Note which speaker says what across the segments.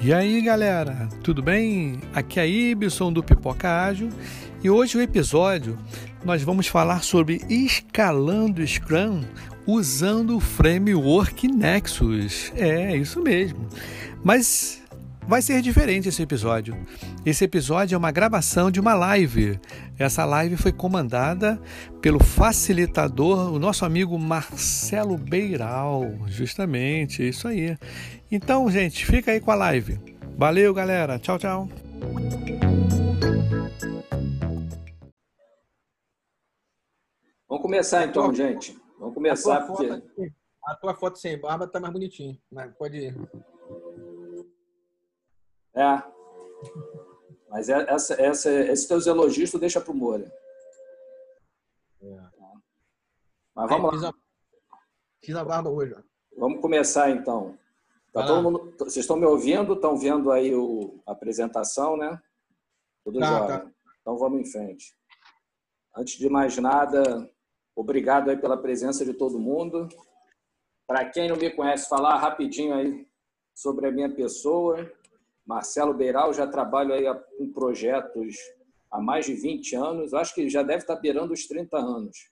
Speaker 1: E aí galera, tudo bem? Aqui é Ibson do Pipoca Ágil e hoje o episódio nós vamos falar sobre escalando Scrum usando o framework Nexus. É, isso mesmo. Mas vai ser diferente esse episódio. Esse episódio é uma gravação de uma live. Essa live foi comandada pelo facilitador, o nosso amigo Marcelo Beiral, justamente, isso aí. Então, gente, fica aí com a live. Valeu, galera. Tchau, tchau.
Speaker 2: Vamos começar então, gente. Vamos começar
Speaker 3: a porque... Foto, a tua foto sem barba tá mais bonitinha. Mas pode ir.
Speaker 2: É. Mas é, essa, essa, esses teus elogios tu deixa pro Moura. É. Mas vamos
Speaker 3: lá. Fiz a, fiz a barba hoje. Ó.
Speaker 2: Vamos começar então. Tá todo mundo, vocês estão me ouvindo? Estão vendo aí o, a apresentação, né? Tudo tá, jóia. Tá. Então vamos em frente. Antes de mais nada, obrigado aí pela presença de todo mundo. Para quem não me conhece, falar rapidinho aí sobre a minha pessoa. Marcelo Beiral, já trabalho aí em projetos há mais de 20 anos. Acho que já deve estar beirando os 30 anos.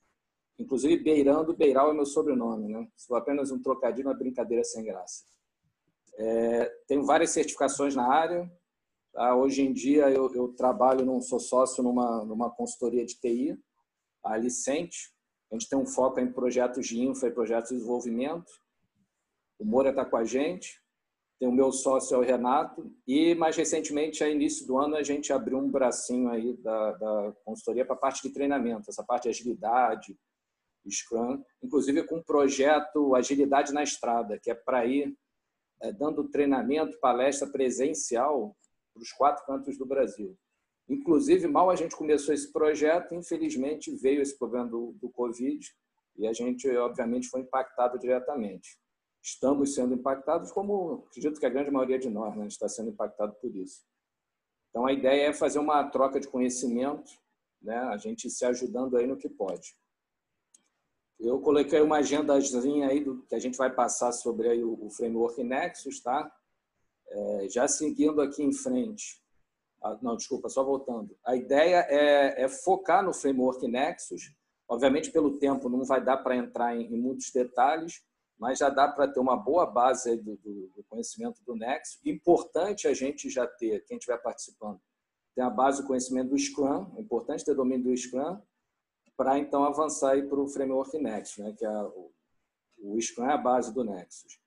Speaker 2: Inclusive, beirando, Beiral é meu sobrenome, né? Foi apenas um trocadilho, uma brincadeira sem graça. É, tenho várias certificações na área. Tá? Hoje em dia eu, eu, trabalho, não sou sócio numa, numa consultoria de TI, a Licente. A gente tem um foco em projetos de infra e projetos de desenvolvimento. O Moura está com a gente. Tem o meu sócio, é o Renato. E, mais recentemente, a início do ano, a gente abriu um bracinho aí da, da consultoria para a parte de treinamento, essa parte de agilidade, Scrum, inclusive com um projeto Agilidade na Estrada, que é para ir é, dando treinamento, palestra presencial para os quatro cantos do Brasil. Inclusive, mal a gente começou esse projeto, infelizmente veio esse problema do, do Covid e a gente, obviamente, foi impactado diretamente. Estamos sendo impactados, como acredito que a grande maioria de nós né, está sendo impactado por isso. Então, a ideia é fazer uma troca de conhecimento, né, a gente se ajudando aí no que pode. Eu coloquei uma agendazinha aí do que a gente vai passar sobre aí o, o framework Nexus, tá? É, já seguindo aqui em frente. Ah, não, desculpa, só voltando. A ideia é, é, focar no framework Nexus. Obviamente, pelo tempo, não vai dar para entrar em, em, muitos detalhes, mas já dá para ter uma boa base do, do, do, conhecimento do Nexus. Importante a gente já ter, quem estiver participando, tem a base do conhecimento do Scrum. É importante ter domínio do Scrum para então avançar para o framework Nexus, né, que é o, o Scrum é a base do Nexus.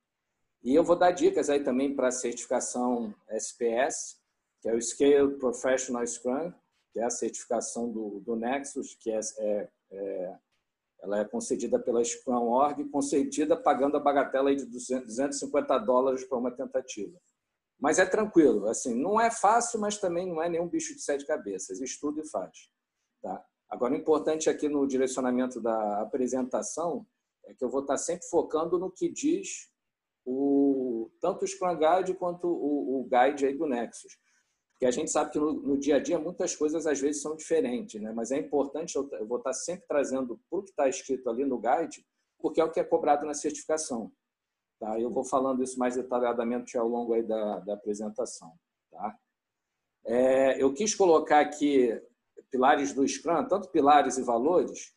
Speaker 2: E eu vou dar dicas aí também para a certificação SPS, que é o Scale Professional Scrum, que é a certificação do, do Nexus, que é, é, é ela é concedida pela Scrum Org, concedida pagando a bagatela de 250 dólares para uma tentativa. Mas é tranquilo, assim, não é fácil, mas também não é nenhum bicho de sete cabeças. Estuda e faz. Tá? Agora, o importante aqui no direcionamento da apresentação é que eu vou estar sempre focando no que diz o, tanto o Scrum Guide quanto o, o Guide aí do Nexus. Porque a gente sabe que no, no, dia a dia muitas coisas às vezes são diferentes, né? mas é importante, eu, eu vou estar sempre trazendo para o que está escrito ali no Guide, porque é o que é cobrado na certificação. Tá? Eu vou falando isso mais detalhadamente ao longo aí da, da apresentação. Tá? É, eu quis colocar aqui pilares do Scrum, tanto pilares e valores,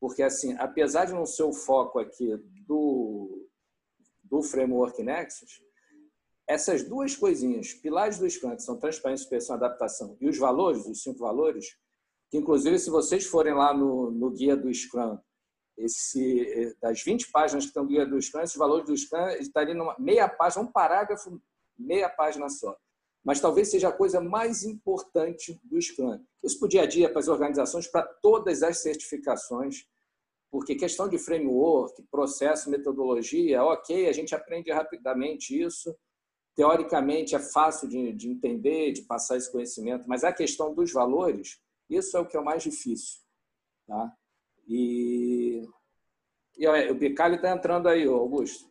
Speaker 2: porque assim, apesar de não ser o foco aqui do, do framework Nexus, essas duas coisinhas, pilares do Scrum, que são transparência, inspeção, adaptação, e os valores, os cinco valores, que inclusive se vocês forem lá no, no guia do Scrum, esse, das 20 páginas que estão no guia do Scrum, esses valores do Scrum estariam numa meia página, um parágrafo, meia página só mas talvez seja a coisa mais importante do Scrum. Isso para o dia a dia, para as organizações, para todas as certificações, porque questão de framework, processo, metodologia, ok, a gente aprende rapidamente isso, teoricamente é fácil de, de entender, de passar esse conhecimento, mas a questão dos valores, isso é o que é o mais difícil. Tá? E, e o Bicalho está entrando aí, Augusto.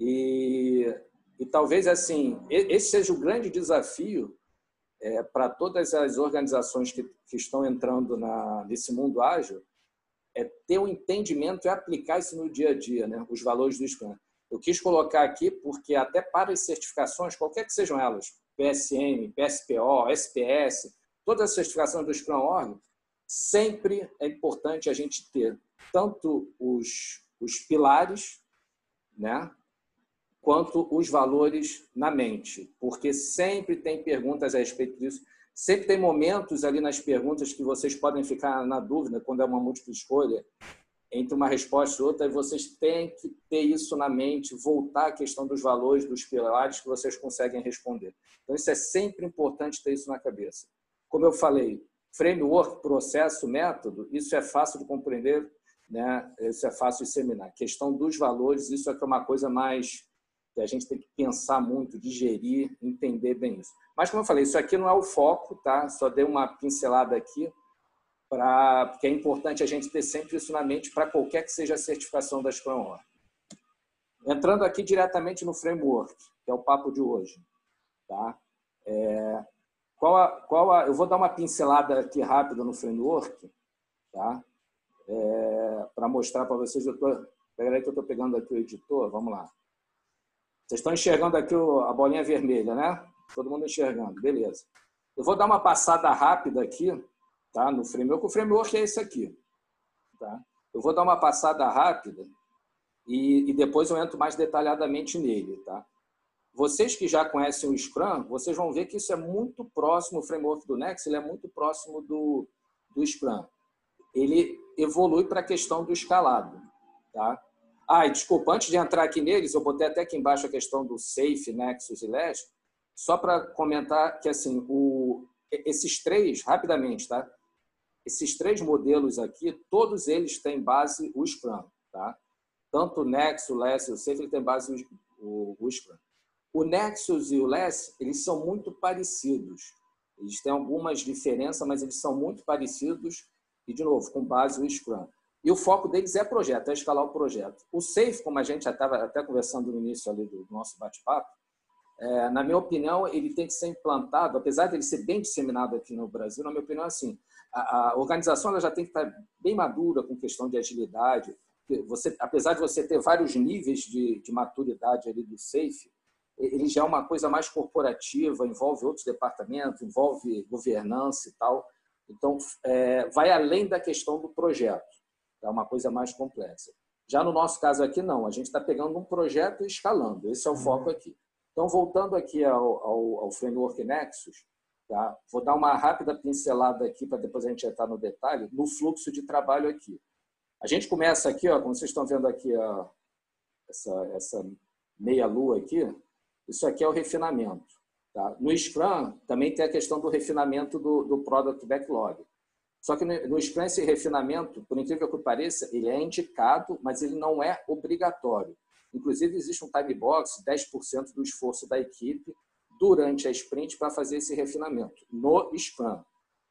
Speaker 2: E e talvez assim esse seja o grande desafio é, para todas as organizações que, que estão entrando na, nesse mundo ágil, é ter um entendimento e aplicar isso no dia a dia, né? os valores do Scrum. Eu quis colocar aqui porque até para as certificações, qualquer que sejam elas, PSM, PSPO, SPS, todas as certificações do Scrum Org, sempre é importante a gente ter tanto os, os pilares, né, quanto os valores na mente, porque sempre tem perguntas a respeito disso. Sempre tem momentos ali nas perguntas que vocês podem ficar na dúvida quando é uma múltipla escolha entre uma resposta e outra, e vocês têm que ter isso na mente, voltar à questão dos valores, dos pilares que vocês conseguem responder. Então, isso é sempre importante ter isso na cabeça. Como eu falei, framework, processo, método, isso é fácil de compreender, né? isso é fácil de disseminar. A questão dos valores, isso é, é uma coisa mais que a gente tem que pensar muito, digerir, entender bem isso. Mas, como eu falei, isso aqui não é o foco, tá? Só dei uma pincelada aqui, porque é importante a gente ter sempre isso na mente para qualquer que seja a certificação da Scrum Org. Entrando aqui diretamente no framework, que é o papo de hoje. Tá? É, qual a, qual a, eu vou dar uma pincelada aqui rápida no framework, tá? É, para mostrar para vocês. Eu tô, peraí que eu estou pegando aqui o editor, vamos lá. Vocês estão enxergando aqui a bolinha vermelha, né? Todo mundo enxergando, beleza. Eu vou dar uma passada rápida aqui tá? no framework. O framework é esse aqui. Tá? Eu vou dar uma passada rápida e, e depois eu entro mais detalhadamente nele. Tá? Vocês que já conhecem o Scrum, vocês vão ver que isso é muito próximo, o framework do Next, ele é muito próximo do, do Scrum. Ele evolui para a questão do escalado. Tá? Ah, e desculpa, antes de entrar aqui neles, eu botei até aqui embaixo a questão do Safe, Nexus e Last, só para comentar que assim, o, esses três, rapidamente, tá? Esses três modelos aqui, todos eles têm base o Scrum, tá? Tanto o Nexus, o Less o Safe, tem base o, o, Scrum. O Nexus e o Less, eles são muito parecidos. Eles têm algumas diferenças, mas eles são muito parecidos e, de novo, com base o Scrum. E o foco deles é projeto, é escalar o projeto. O Safe, como a gente já estava até conversando no início ali do nosso bate-papo, é, na minha opinião, ele tem que ser implantado, apesar de ele ser bem disseminado aqui no Brasil, na minha opinião, assim, a, organização ela já tem que estar bem madura com questão de agilidade. Você, apesar de você ter vários níveis de, de maturidade ali do SAFE, ele já é uma coisa mais corporativa, envolve outros departamentos, envolve governança e tal. Então, é, vai além da questão do projeto. É uma coisa mais complexa. Já no nosso caso aqui, não. A gente está pegando um projeto e escalando. Esse é o foco aqui. Então, voltando aqui ao, ao, ao framework Nexus, tá? vou dar uma rápida pincelada aqui para depois a gente entrar no detalhe, no fluxo de trabalho aqui. A gente começa aqui, ó, como vocês estão vendo aqui, ó, essa, essa meia-lua aqui, isso aqui é o refinamento. Tá? No Scrum, também tem a questão do refinamento do, do Product Backlog. Só que no, no Scrum, esse refinamento, por incrível que pareça, ele é indicado, mas ele não é obrigatório. Inclusive, existe um time box, 10% do esforço da equipe durante a sprint para fazer esse refinamento, no Scrum.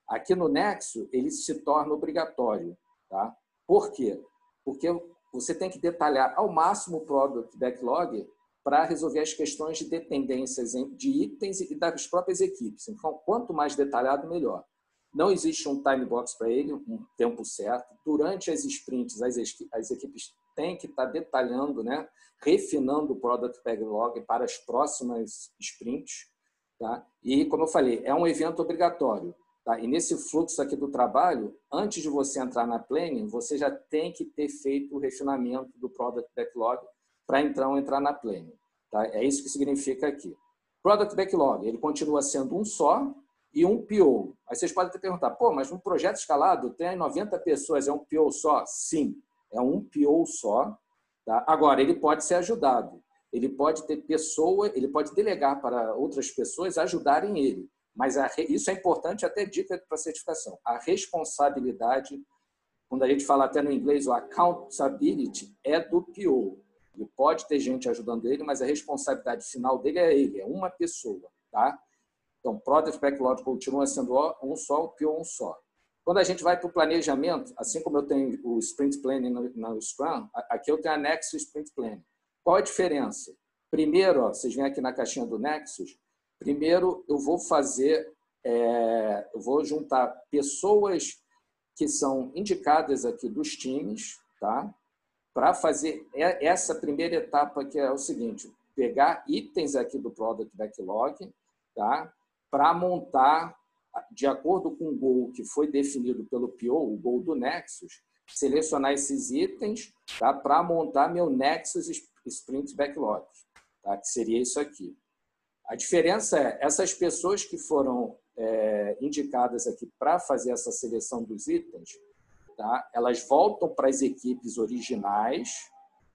Speaker 2: Aqui no Nexo, ele se torna obrigatório. Tá? Por quê? Porque você tem que detalhar ao máximo o Product Backlog para resolver as questões de dependências de itens e das próprias equipes. Então, quanto mais detalhado, melhor. Não existe um time box para ele, um tempo certo. Durante as sprints, as, equipes têm que estar detalhando, né? refinando o Product Backlog para as próximas sprints. Tá? E, como eu falei, é um evento obrigatório. Tá? E nesse fluxo aqui do trabalho, antes de você entrar na planning, você já tem que ter feito o refinamento do Product Backlog para então entrar na planning. Tá? É isso que significa aqui. Product Backlog, ele continua sendo um só e um PO. Aí vocês podem te perguntar, pô, mas um projeto escalado tem 90 pessoas, é um PO só? Sim, é um PO só, Tá? Agora, ele pode ser ajudado. Ele pode ter pessoa, ele pode delegar para outras pessoas ajudarem ele. Mas a, isso é importante, até dica para certificação. A responsabilidade, quando a gente fala até no inglês, o accountability é do PO. Ele pode ter gente ajudando ele, mas a responsabilidade final dele é ele, é uma pessoa. Tá? Então, Product Backlog continua sendo um só, o PO um só. Quando a gente vai para o planejamento, assim como eu tenho o Sprint Planning no, no Scrum, aqui eu tenho a Nexus Sprint Planning. Qual a diferença? Primeiro, ó, vocês vêm aqui na caixinha do Nexus, primeiro eu vou fazer, é, eu vou juntar pessoas que são indicadas aqui dos times, tá? para fazer essa primeira etapa, que é o seguinte: pegar itens aqui do Product Backlog, tá? para montar, de acordo com o goal que foi definido pelo PO, o goal do Nexus, selecionar esses itens tá? para montar meu Nexus Sprint Backlog, tá? que seria isso aqui. A diferença é, essas pessoas que foram é, indicadas aqui para fazer essa seleção dos itens, tá? elas voltam para as equipes originais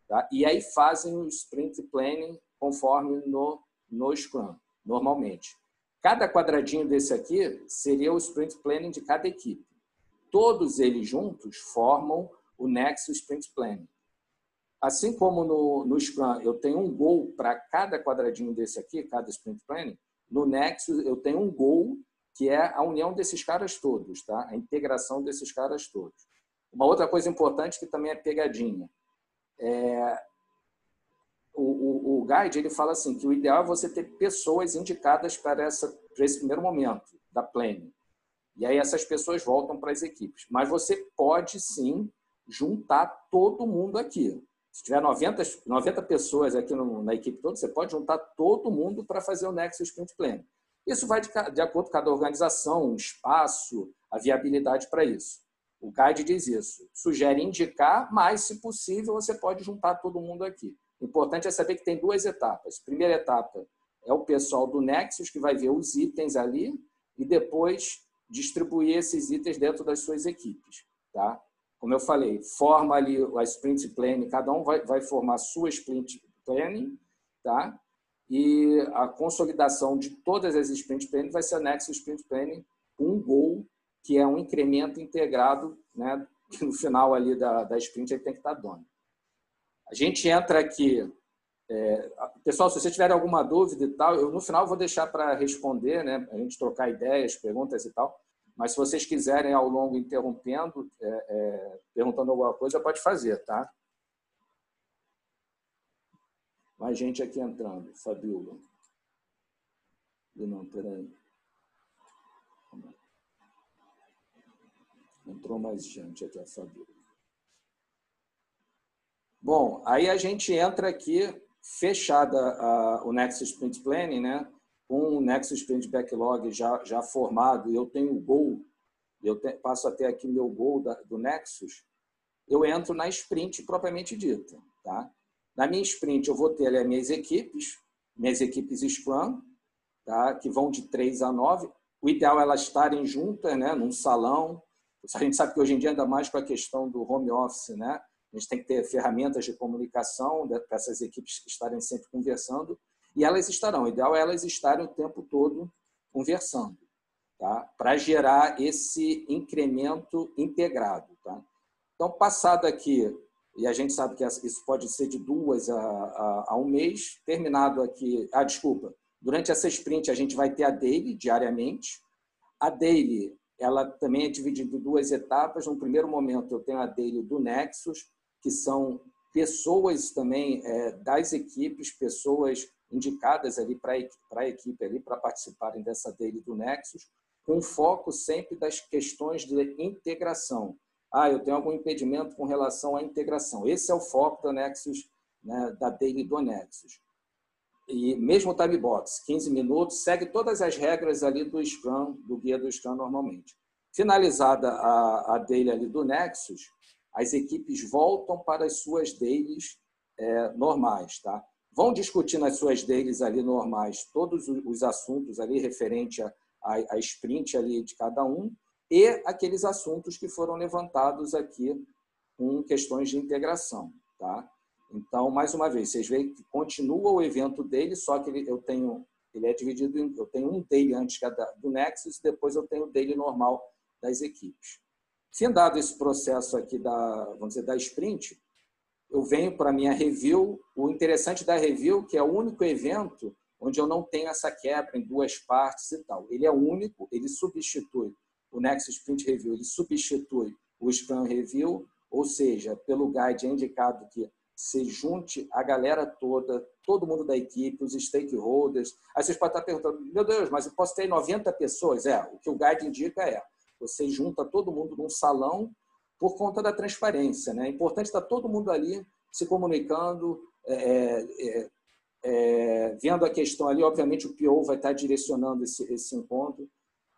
Speaker 2: tá? e aí fazem o sprint planning conforme no, no Scrum, normalmente. Cada quadradinho desse aqui seria o sprint planning de cada equipe. Todos eles juntos formam o Nexus Sprint Planning. Assim como no, no Scrum eu tenho um goal para cada quadradinho desse aqui, cada Sprint Planning, no Nexus eu tenho um goal que é a união desses caras todos, tá? a integração desses caras todos. Uma outra coisa importante que também é pegadinha. É, o, o, o, guide ele fala assim que o ideal é você ter pessoas indicadas para, essa, para esse primeiro momento da planning. E aí essas pessoas voltam para as equipes. Mas você pode sim juntar todo mundo aqui. Se tiver 90, 90 pessoas aqui no, na equipe toda, você pode juntar todo mundo para fazer o Nexus Sprint Planning. Isso vai de, de acordo com cada organização, o espaço, a viabilidade para isso. O guide diz isso. Sugere indicar, mas, se possível, você pode juntar todo mundo aqui. Importante é saber que tem duas etapas. Primeira etapa é o pessoal do Nexus, que vai ver os itens ali, e depois distribuir esses itens dentro das suas equipes. Tá? Como eu falei, forma ali a sprint planning, cada um vai, vai formar sua sprint planning, tá? e a consolidação de todas as sprint planning vai ser a Nexus Sprint Planning um goal, que é um incremento integrado, né? que no final ali da, da sprint ele tem que estar dando. A gente entra aqui. É, pessoal, se vocês tiverem alguma dúvida e tal, eu no final vou deixar para responder, né? A gente trocar ideias, perguntas e tal. Mas se vocês quiserem ao longo interrompendo, é, é, perguntando alguma coisa, pode fazer, tá? Mais gente aqui entrando. Fabiola. Não, peraí. Entrou mais gente aqui, a Fabiola. Bom, aí a gente entra aqui, fechada a, o Nexus Sprint Planning, né? com o Nexus Sprint Backlog já, já formado, eu tenho o Goal, eu te, passo até aqui meu Goal da, do Nexus, eu entro na sprint propriamente dita. Tá? Na minha sprint, eu vou ter ali as minhas equipes, minhas equipes Scrum, tá? que vão de 3 a 9. O ideal é elas estarem juntas, né? num salão. A gente sabe que hoje em dia, ainda mais com a questão do home office, né? A gente tem que ter ferramentas de comunicação para essas equipes estarem sempre conversando. E elas estarão, o ideal é elas estarem o tempo todo conversando, tá? para gerar esse incremento integrado. Tá? Então, passado aqui, e a gente sabe que isso pode ser de duas a, a, a um mês, terminado aqui, ah, desculpa, durante essa sprint a gente vai ter a daily diariamente. A daily, ela também é dividida em duas etapas. No primeiro momento, eu tenho a daily do Nexus, que são pessoas também é, das equipes, pessoas indicadas ali para a equipe ali para participarem dessa daily do Nexus, com foco sempre das questões de integração. Ah, eu tenho algum impedimento com relação à integração. Esse é o foco da Nexus, né, da daily do Nexus. E mesmo time box, 15 minutos, segue todas as regras ali do Scrum, do guia do Scrum normalmente. Finalizada a, a daily ali do Nexus, as equipes voltam para as suas dailies é, normais, tá? vão discutir nas suas dailies ali normais todos os assuntos ali referente a, a, a sprint ali de cada um e aqueles assuntos que foram levantados aqui com questões de integração, tá? Então, mais uma vez, vocês veem que continua o evento dele, só que ele, eu tenho, ele é dividido em, eu tenho um daily antes do Nexus, depois eu tenho o daily normal das equipes. Findado esse processo aqui da, vamos dizer, da sprint, eu venho para a minha review. O interessante da review que é o único evento onde eu não tenho essa quebra em duas partes e tal. Ele é único, ele substitui o Nexus Sprint Review, ele substitui o Scrum Review, ou seja, pelo guide é indicado que se junte a galera toda, todo mundo da equipe, os stakeholders. Aí vocês podem estar perguntando, meu Deus, mas eu posso ter 90 pessoas? É, o que o guide indica é, você junta todo mundo num salão por conta da transparência. Né? É importante estar todo mundo ali se comunicando, é, é, é, é vendo a questão ali. Obviamente, o PO vai estar direcionando esse, esse encontro,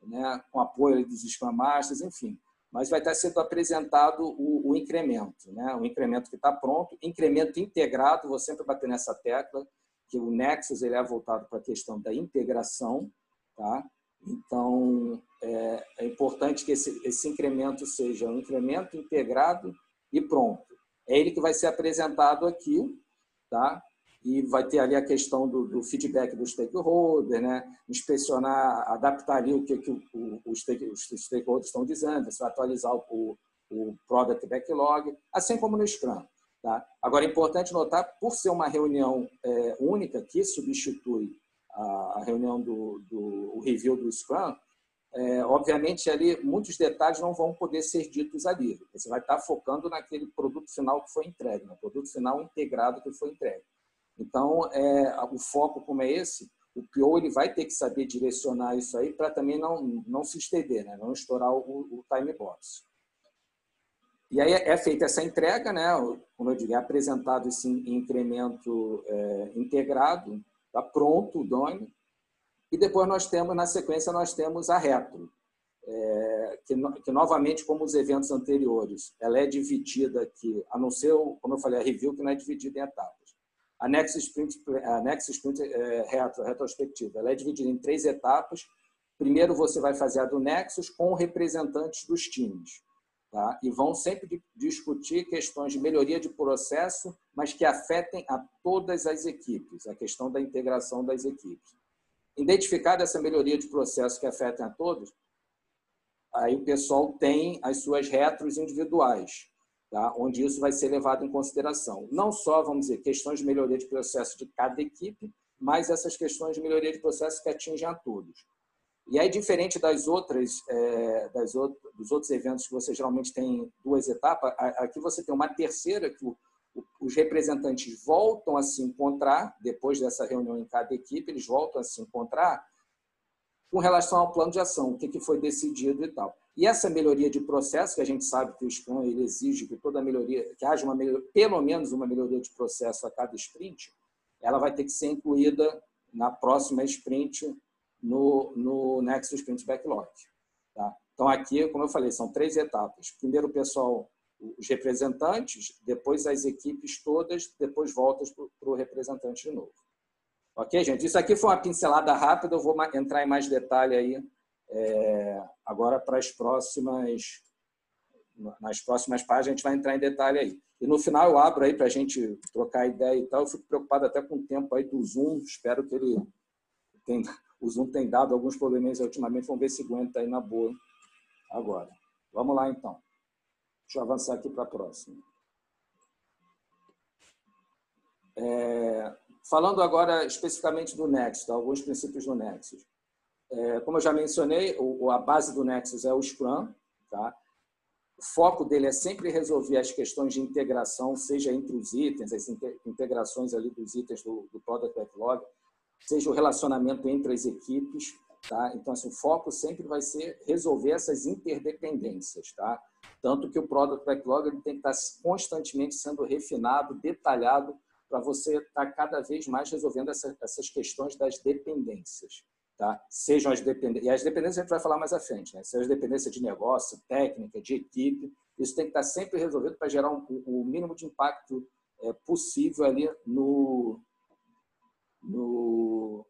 Speaker 2: né? com apoio dos Scrum Masters, enfim. Mas vai estar sendo apresentado o, o incremento, né? o incremento que está pronto, incremento integrado, vou sempre bater nessa tecla, que o Nexus ele é voltado para a questão da integração, tá? Então, é, é importante que esse, esse incremento seja um incremento integrado e pronto. É ele que vai ser apresentado aqui, tá? E vai ter ali a questão do, do feedback do stakeholder, né? inspecionar, adaptar ali o que, que o, o, os stakeholders estão dizendo, você vai atualizar o, o product backlog, assim como no Scrum. Tá? Agora, é importante notar, por ser uma reunião é, única que substitui a, reunião do, do review do Scrum, é, obviamente ali muitos detalhes não vão poder ser ditos ali. Você vai estar focando naquele produto final que foi entregue, no produto final integrado que foi entregue. Então, é, o foco como é esse, o PO ele vai ter que saber direcionar isso aí para também não, não se estender, né? não estourar o, o time box. E aí é feita essa entrega, né? como eu digo, é apresentado esse incremento é, integrado, está pronto o DONE, e depois nós temos, na sequência, nós temos a retro, é, que, que, novamente, como os eventos anteriores, ela é dividida aqui, a não ser, como eu falei, a review que não é dividida em etapas. A Nexus Sprint, a Nexus Sprint é, retro, retrospectiva, ela é dividida em três etapas. Primeiro você vai fazer a do Nexus com representantes dos times. Tá? E vão sempre discutir questões de melhoria de processo, mas que afetem a todas as equipes, a questão da integração das equipes. Identificada essa melhoria de processo que afetem a todos, aí o pessoal tem as suas retros individuais, tá? onde isso vai ser levado em consideração. Não só, vamos dizer, questões de melhoria de processo de cada equipe, mas essas questões de melhoria de processo que atingem a todos. E aí, diferente das outras, é, das outras, dos outros eventos que você geralmente tem duas etapas, aqui você tem uma terceira que o, os representantes voltam a se encontrar, depois dessa reunião em cada equipe, eles voltam a se encontrar com relação ao plano de ação, o que foi decidido e tal. E essa melhoria de processo, que a gente sabe que o Scrum ele exige que toda melhoria, que haja uma melhoria, pelo menos uma melhoria de processo a cada sprint, ela vai ter que ser incluída na próxima sprint no, no Nexus Sprint Backlog. Tá? Então, aqui, como eu falei, são três etapas. Primeiro, o pessoal, os representantes, depois as equipes todas, depois voltas para o representante de novo. Ok, gente? Isso aqui foi uma pincelada rápida, eu vou entrar em mais detalhe aí é, agora para as próximas nas próximas páginas a gente vai entrar em detalhe aí. E no final eu abro aí para a gente trocar ideia e tal. Eu fico preocupado até com o tempo aí do Zoom. Espero que ele tenha, o Zoom tem dado alguns probleminhas ultimamente, vamos ver se aguenta aí na boa agora. Vamos lá, então. Deixa eu avançar aqui para a próxima. É, falando agora especificamente do Nexus, alguns princípios do Nexus. É, como eu já mencionei, o, a base do Nexus é o Scrum. Tá? O foco dele é sempre resolver as questões de integração, seja entre os itens, as integrações ali dos itens do, do Product Backlog, seja o relacionamento entre as equipes, tá? Então, assim, o foco sempre vai ser resolver essas interdependências, tá? Tanto que o Product Backlog ele tem que estar constantemente sendo refinado, detalhado, para você estar cada vez mais resolvendo essa, essas questões das dependências, tá? Sejam as dependências, e as dependências a gente vai falar mais à frente, né? Sejam as dependências de negócio, técnica, de equipe, isso tem que estar sempre resolvido para gerar um, o mínimo de impacto é, possível ali no, no,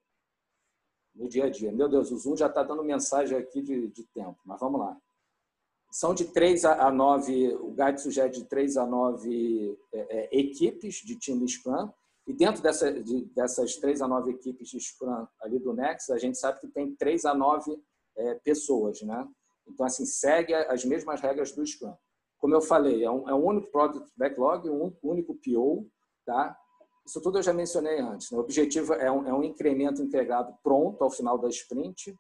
Speaker 2: no dia a dia. Meu Deus, o Zoom já está dando mensagem aqui de, de tempo, mas vamos lá. São de 3 a 9, o guide sugere de 3 a 9 é, é, equipes de time Scrum, e dentro dessa, de, dessas 3 a 9 equipes de Scrum ali do Next, a gente sabe que tem 3 a 9 é, pessoas, né? Então, assim, segue as mesmas regras do Scrum. Como eu falei, é um, é um único Product Backlog, um único PO, tá? Isso tudo eu já mencionei antes. Né? O objetivo é um, é um incremento integrado pronto ao final da sprint.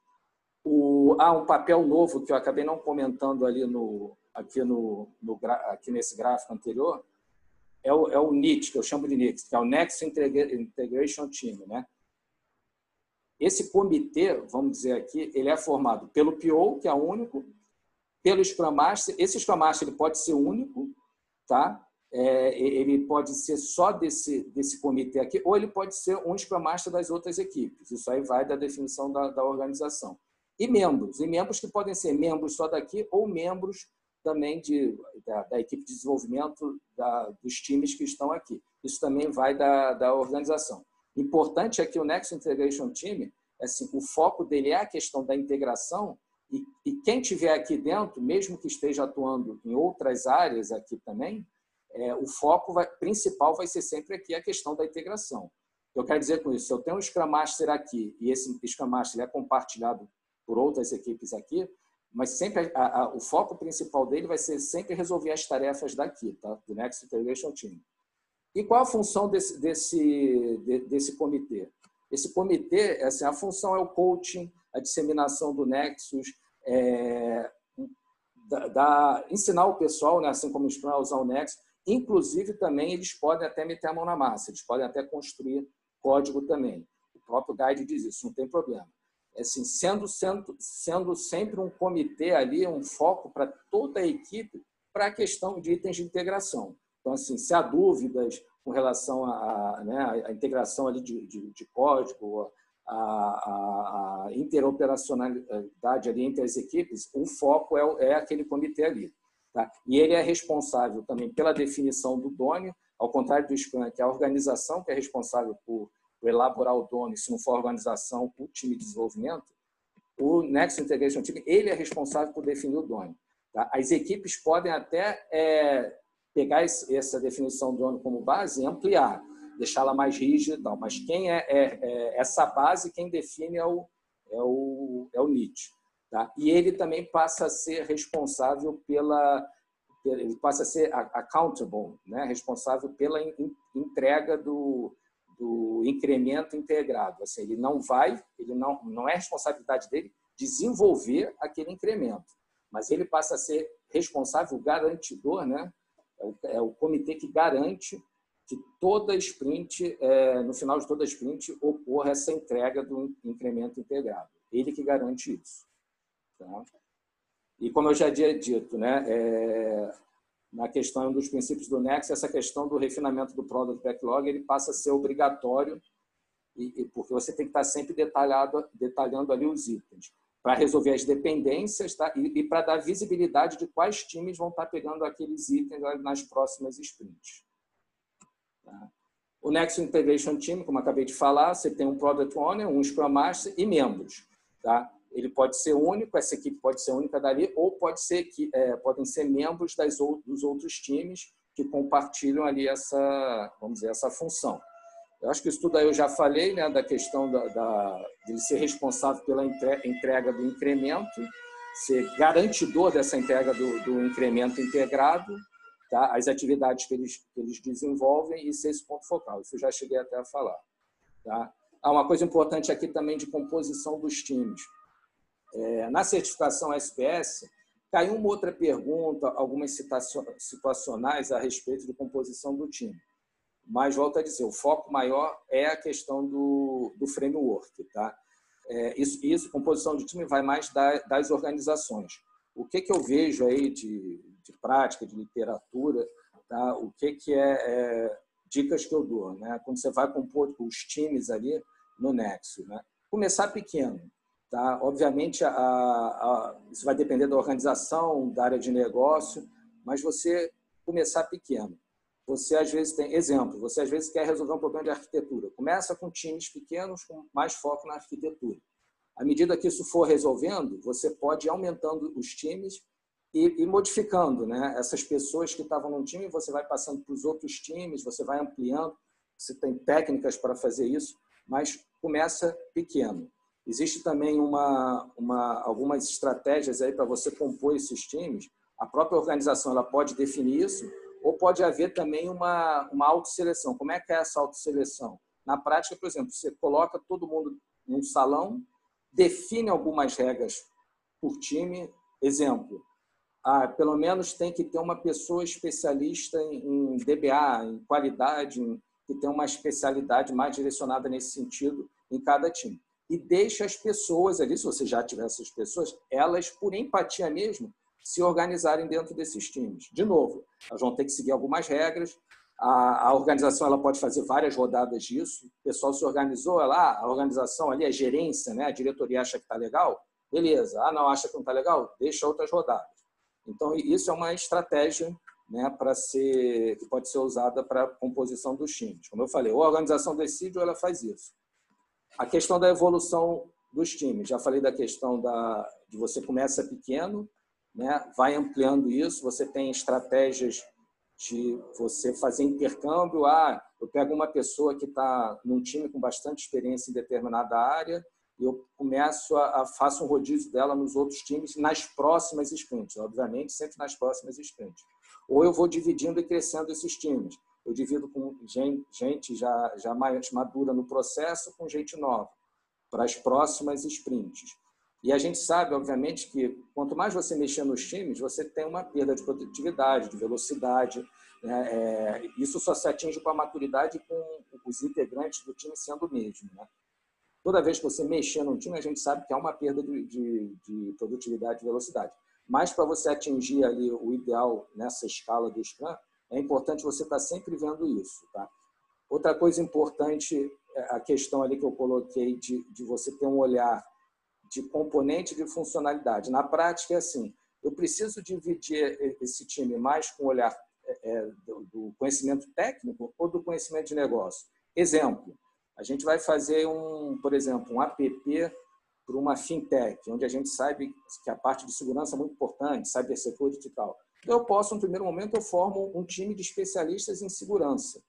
Speaker 2: O, há um papel novo que eu acabei não comentando ali no, aqui, no, no aqui nesse gráfico anterior. É o, é o NIT, que eu chamo de NIT, que é o Next Integration Team. Né? Esse comitê, vamos dizer aqui, ele é formado pelo PO, que é único, pelo Scrum Master. Esse Scrum Master ele pode ser único, tá? É, ele pode ser só desse, desse comitê aqui, ou ele pode ser um Scrum Master das outras equipes. Isso aí vai da definição da, da organização. E membros, e membros que podem ser membros só daqui ou membros também de, da, da equipe de desenvolvimento da, dos times que estão aqui. Isso também vai da, da organização. Importante é que o Next Integration Team, assim, o foco dele é a questão da integração e, e quem tiver aqui dentro, mesmo que esteja atuando em outras áreas aqui também, é, o foco vai, principal vai ser sempre aqui a questão da integração. Eu quero dizer com isso, se eu tenho um Scrum Master aqui e esse Scrum Master é compartilhado por outras equipes aqui, mas sempre a, a, o foco principal dele vai ser sempre resolver as tarefas daqui, tá? do Next Integration Team. E qual a função desse, desse, desse comitê? Esse comitê, assim, a função é o coaching, a disseminação do Nexus, é, da, da, ensinar o pessoal, né, assim como os a usar o Nexus. Inclusive, também, eles podem até meter a mão na massa, eles podem até construir código também. O próprio Guide diz isso, não tem problema assim, sendo, sendo, sendo sempre um comitê ali, um foco para toda a equipe para a questão de itens de integração. Então, assim, se há dúvidas com relação à, né, integração ali de, de, de código, a, a, interoperacionalidade ali entre as equipes, o foco é, é aquele comitê ali. Tá? E ele é responsável também pela definição do DONE, ao contrário do Scrum, que é a organização que é responsável por elaborar o dono, se não for a organização, o time de desenvolvimento, o Next Integration Team, ele é responsável por definir o dono. Tá? As equipes podem até é, pegar essa definição do dono como base e ampliar, deixá-la mais rígida, mas quem é, é, é, essa base, quem define é o, é o, é o Nietzsche. Tá? E ele também passa a ser responsável pela ele passa a ser accountable, né? responsável pela entrega do, do incremento integrado. Assim, ele não vai, ele não, não é responsabilidade dele desenvolver aquele incremento, mas ele passa a ser responsável, garantidor, né? É o, é o comitê que garante que toda sprint, é, no final de toda sprint, ocorra essa entrega do incremento integrado. Ele que garante isso. Tá? E como eu já tinha dito, né, é, na questão dos princípios do Next, essa questão do refinamento do Product Backlog ele passa a ser obrigatório, e, e porque você tem que estar sempre detalhado, detalhando ali os itens, para resolver as dependências tá? e, e para dar visibilidade de quais times vão estar pegando aqueles itens nas próximas sprints. Tá? O Next Integration Team, como acabei de falar, você tem um Product Owner, um Scrum Master e membros. Tá? Ele pode ser único, essa equipe pode ser única dali, ou pode ser que é, podem ser membros das, dos outros times que compartilham ali essa, vamos dizer, essa função. Eu acho que isso tudo aí eu já falei, né, da questão da, da, de ser responsável pela entrega do incremento, ser garantidor dessa entrega do, do incremento integrado, tá? as atividades que eles, que eles desenvolvem e ser esse ponto focal. Isso eu já cheguei até a falar. Tá? Há uma coisa importante aqui também de composição dos times. É, na certificação SPS, caiu uma outra pergunta, algumas situacionais a respeito de composição do time. Mas, volto a dizer, o foco maior é a questão do, do framework. Tá? É, isso, isso, composição de time, vai mais da, das organizações. O que, que eu vejo aí de, de prática, de literatura, tá? o que, que é, é dicas que eu dou, né? quando você vai compor os times ali no Nexo. Né? Começar pequeno. Tá? Obviamente, a, a, isso vai depender da organização, da área de negócio, mas você começar pequeno. Você, às vezes, tem exemplo, você, às vezes, quer resolver um problema de arquitetura. Começa com times pequenos, com mais foco na arquitetura. À medida que isso for resolvendo, você pode ir aumentando os times e, e modificando. Né? Essas pessoas que estavam num time, você vai passando para os outros times, você vai ampliando. Você tem técnicas para fazer isso, mas começa pequeno. Existe também uma, uma, algumas estratégias aí para você compor esses times. A própria organização ela pode definir isso, ou pode haver também uma, uma autoseleção. Como é que é essa autoseleção? Na prática, por exemplo, você coloca todo mundo num salão, define algumas regras por time. Exemplo, ah, pelo menos tem que ter uma pessoa especialista em, DBA, em qualidade, em, que tem uma especialidade mais direcionada nesse sentido em cada time e deixa as pessoas ali, se você já tiver essas pessoas, elas, por empatia mesmo, se organizarem dentro desses times. De novo, elas vão ter que seguir algumas regras. A, a organização ela pode fazer várias rodadas disso. O pessoal se organizou, ela, ah, a organização ali, a gerência, né, a diretoria acha que está legal, beleza. Ah, não acha que não está legal, deixa outras rodadas. Então isso é uma estratégia né, para ser que pode ser usada para a composição dos times. Como eu falei, ou a organização decide ou ela faz isso. A questão da evolução dos times. Já falei da questão da, de você começa pequeno, né, vai ampliando isso, você tem estratégias de você fazer intercâmbio. Ah, eu pego uma pessoa que está num time com bastante experiência em determinada área e eu começo a, a faço um rodízio dela nos outros times nas próximas sprints, obviamente sempre nas próximas sprints. Ou eu vou dividindo e crescendo esses times. Eu divido com gente, já, já mais madura no processo com gente nova para as próximas sprints. E a gente sabe, obviamente, que quanto mais você mexer nos times, você tem uma perda de produtividade, de velocidade. Né? É, isso só se atinge com a maturidade com os integrantes do time sendo o mesmo. Né? Toda vez que você mexer num time, a gente sabe que há uma perda de, de, de produtividade e velocidade. Mas para você atingir ali o ideal nessa escala do Scrum, é importante você estar sempre vendo isso. Tá? Outra coisa importante é a questão ali que eu coloquei de, de você ter um olhar de componente de funcionalidade. Na prática, é assim: eu preciso dividir esse time mais com o olhar é, é do conhecimento técnico ou do conhecimento de negócio. Exemplo: a gente vai fazer um, por exemplo, um app para uma fintech, onde a gente sabe que a parte de segurança é muito importante, cybersecurity e tal. Eu posso, no primeiro momento, eu formo um time de especialistas em segurança.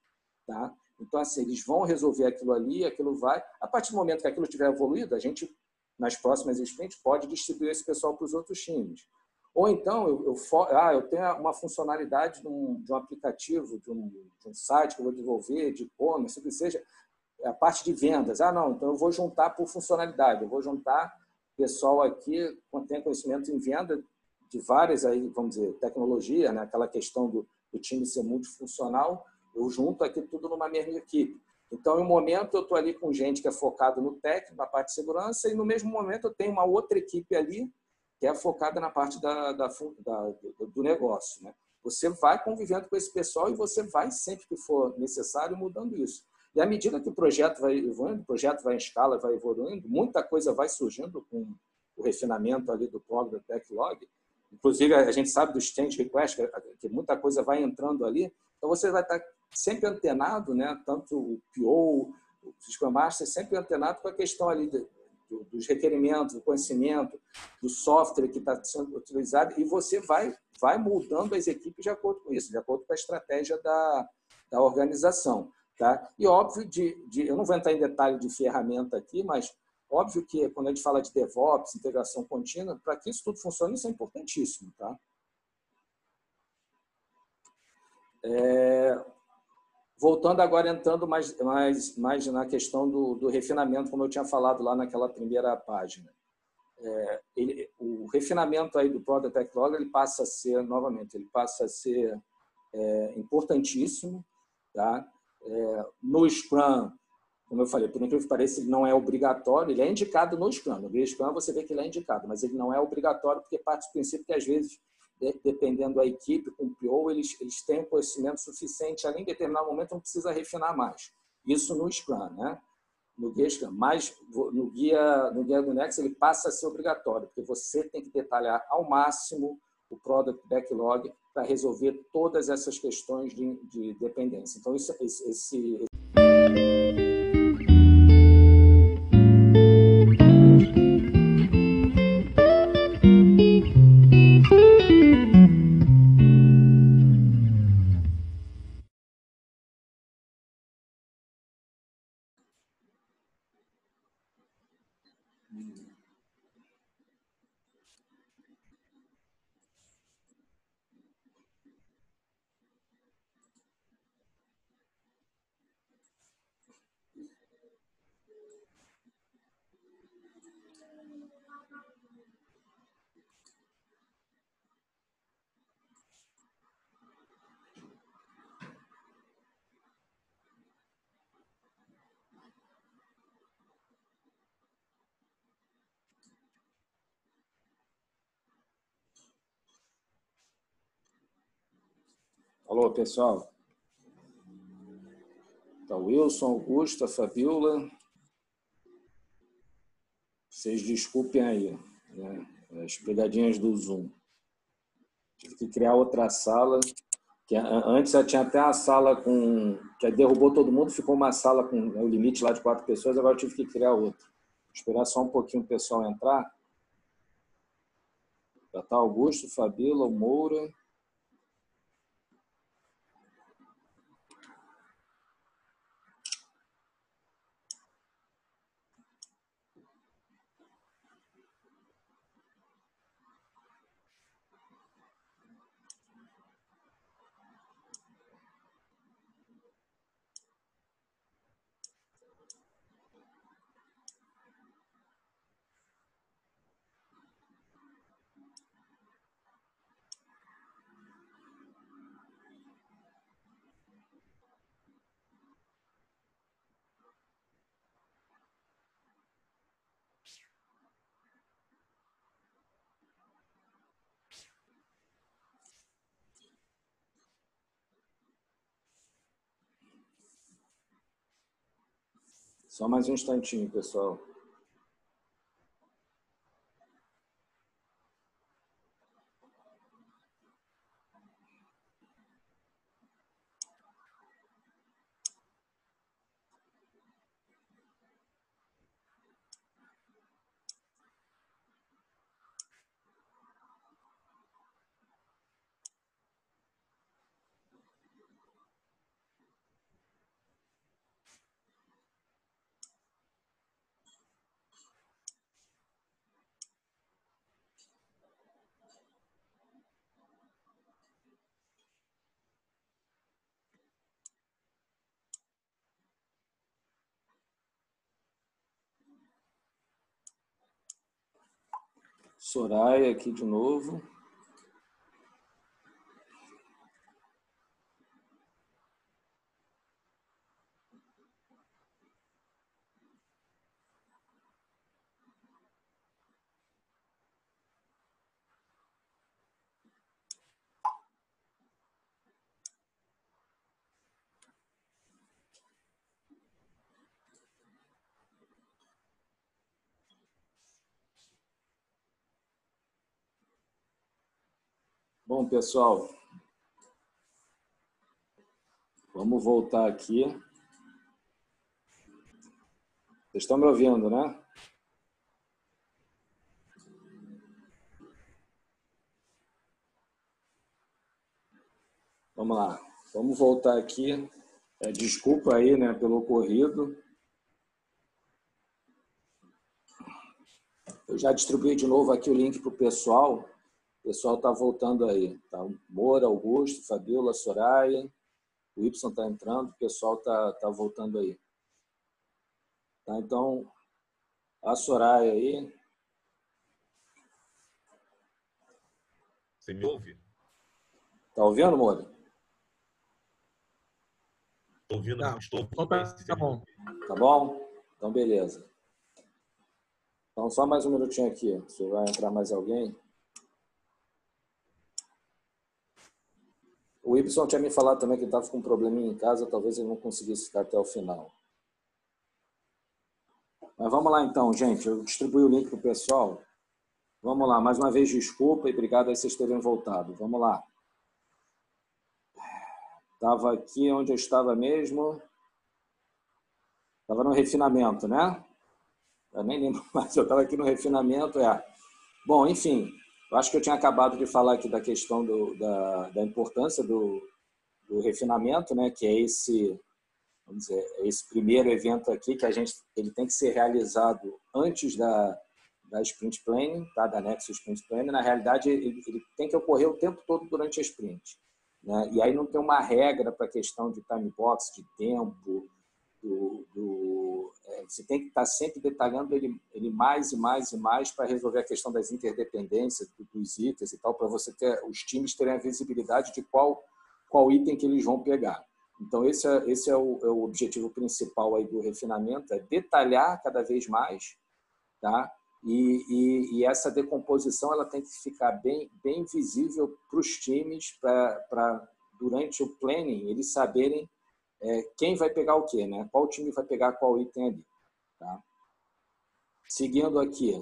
Speaker 2: Tá? Então, assim, eles vão resolver aquilo ali, aquilo vai. A partir do momento que aquilo tiver evoluído, a gente, nas próximas sprints, pode distribuir esse pessoal para os outros times. Ou então, eu, eu, ah, eu tenho uma funcionalidade de um, de um aplicativo, de um, de um, site que eu vou desenvolver, de e-commerce, que seja, a parte de vendas. Ah, não, então eu vou juntar por funcionalidade, eu vou juntar pessoal aqui que tem conhecimento em venda de várias aí, vamos dizer, tecnologia, né? aquela questão do, do time ser multifuncional, eu junto aqui tudo numa mesma equipe. Então, em um momento, eu estou ali com gente que é focado no técnico, na parte de segurança, e no mesmo momento eu tenho uma outra equipe ali que é focada na parte da, da, da do negócio. Né? Você vai convivendo com esse pessoal e você vai, sempre que for necessário, mudando isso. E à medida que o projeto vai evoluindo, o projeto vai em escala, vai evoluindo, muita coisa vai surgindo com o refinamento ali do Progress Backlog. Inclusive, a gente sabe do change request, que muita coisa vai entrando ali. Então, você vai estar sempre antenado, né? tanto o PO, o Scrum Master, sempre antenado com a questão ali de, dos requerimentos, do conhecimento, do software que está sendo utilizado, e você vai, vai moldando as equipes de acordo com isso, de acordo com a estratégia da, da organização. Tá? E óbvio, de, de, eu não vou entrar em detalhe de ferramenta aqui, mas óbvio que quando a gente fala de DevOps, integração contínua, para que isso tudo funcione, isso é importantíssimo. Tá? É, voltando agora, entrando mais, mais, mais na questão do, do refinamento, como eu tinha falado lá naquela primeira página. É, ele, o refinamento aí do Product Backlog ele passa a ser, novamente, ele passa a ser é, importantíssimo, tá? É, no Scrum, como eu falei, por incrível que pareça, ele não é obrigatório, ele é indicado no Scrum. No Scrum você vê que ele é indicado, mas ele não é obrigatório porque parte do princípio que, às vezes, dependendo da equipe, com o PO, eles, eles têm conhecimento suficiente, ali em determinado momento não precisa refinar mais. Isso no Scrum, né? No Guia Scrum. Mas no Guia, no guia do Next ele passa a ser obrigatório, porque você tem que detalhar ao máximo o Product Backlog para resolver todas essas questões de, de dependência. Então, isso, esse, esse Alô, pessoal. Tá Wilson, Augusta, Fabiola. Vocês desculpem aí, né? As pegadinhas do Zoom. Tive que criar outra sala. Que antes já tinha até a sala com. que derrubou todo mundo, ficou uma sala com o limite lá de quatro pessoas, agora tive que criar outra. Vou esperar só um pouquinho o pessoal entrar. Já está Augusto, Fabíola, Moura. Só mais um instantinho, pessoal. Soraya aqui de novo. Bom, pessoal, vamos voltar aqui. Vocês estão me ouvindo, né? Vamos lá, vamos voltar aqui. É, desculpa aí, né, pelo ocorrido. Eu já distribuí de novo aqui o link para o pessoal. O pessoal está voltando aí. Tá? Moura, Augusto, Fabiola, Soraya. O Y está entrando, o pessoal está tá voltando aí. Tá? Então, a Soraya aí.
Speaker 4: Você me ouve?
Speaker 2: Tá ouvindo, Moura?
Speaker 4: Estou ouvindo,
Speaker 3: tá.
Speaker 4: estou ouvindo.
Speaker 3: Então tá, tá bom.
Speaker 2: Tá bom? Então, beleza. Então, só mais um minutinho aqui. Se vai entrar mais alguém. O Y tinha me falado também que estava com um probleminha em casa, talvez ele não conseguisse ficar até o final. Mas vamos lá então, gente. Eu distribuí o link para o pessoal. Vamos lá, mais uma vez desculpa e obrigado aí vocês terem voltado. Vamos lá. Estava aqui onde eu estava mesmo. Estava no refinamento, né? Eu nem lembro mais, eu estava aqui no refinamento. É. Bom, enfim, eu acho que eu tinha acabado de falar aqui da questão do, da, da importância do, do refinamento, né, que é esse, vamos dizer, esse primeiro evento aqui que a gente ele tem que ser realizado antes da, da sprint planning, tá, da Nexus Sprint Planning. Na realidade, ele, ele tem que ocorrer o tempo todo durante a sprint. Né? E aí não tem uma regra para a questão de time box, de tempo, do, do é, você tem que estar sempre detalhando ele, ele mais e mais e mais para resolver a questão das interdependências dos itens e tal, para você ter os times terem a visibilidade de qual qual item que eles vão pegar. Então esse é, esse é o, é o objetivo principal aí do refinamento, é detalhar cada vez mais, tá? E, e, e, essa decomposição ela tem que ficar bem, bem visível para os times, para durante o planning, eles saberem é, quem vai pegar o quê, né? Qual time vai pegar qual item ali, tá? Seguindo aqui,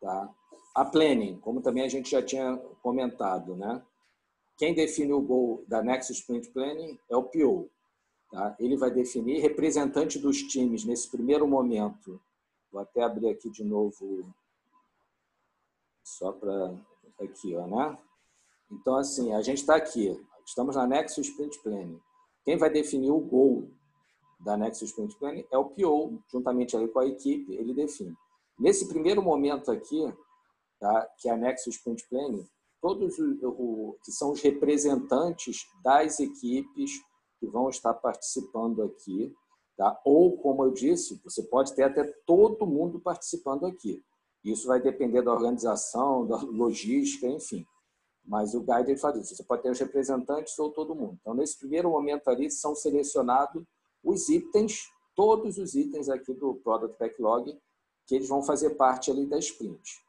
Speaker 2: tá? A planning, como também a gente já tinha comentado, né? Quem define o gol da Nexus Sprint Planning é o PO. Tá? Ele vai definir representante dos times nesse primeiro momento. Vou até abrir aqui de novo, só para aqui, ó, né? Então, assim, a gente está aqui, estamos na Nexus Sprint Planning. Quem vai definir o gol da Nexus Sprint Planning é o PO, juntamente ali com a equipe, ele define. Nesse primeiro momento aqui, tá, que é a Nexus Sprint Planning, todos o, que são os representantes das equipes que vão estar participando aqui, tá? Ou como eu disse, você pode ter até todo mundo participando aqui. Isso vai depender da organização, da logística, enfim. Mas o guide ele faz isso. Você pode ter os representantes ou todo mundo. Então, nesse primeiro momento ali, são selecionados os itens, todos os itens aqui do Product Backlog, que eles vão fazer parte ali da sprint.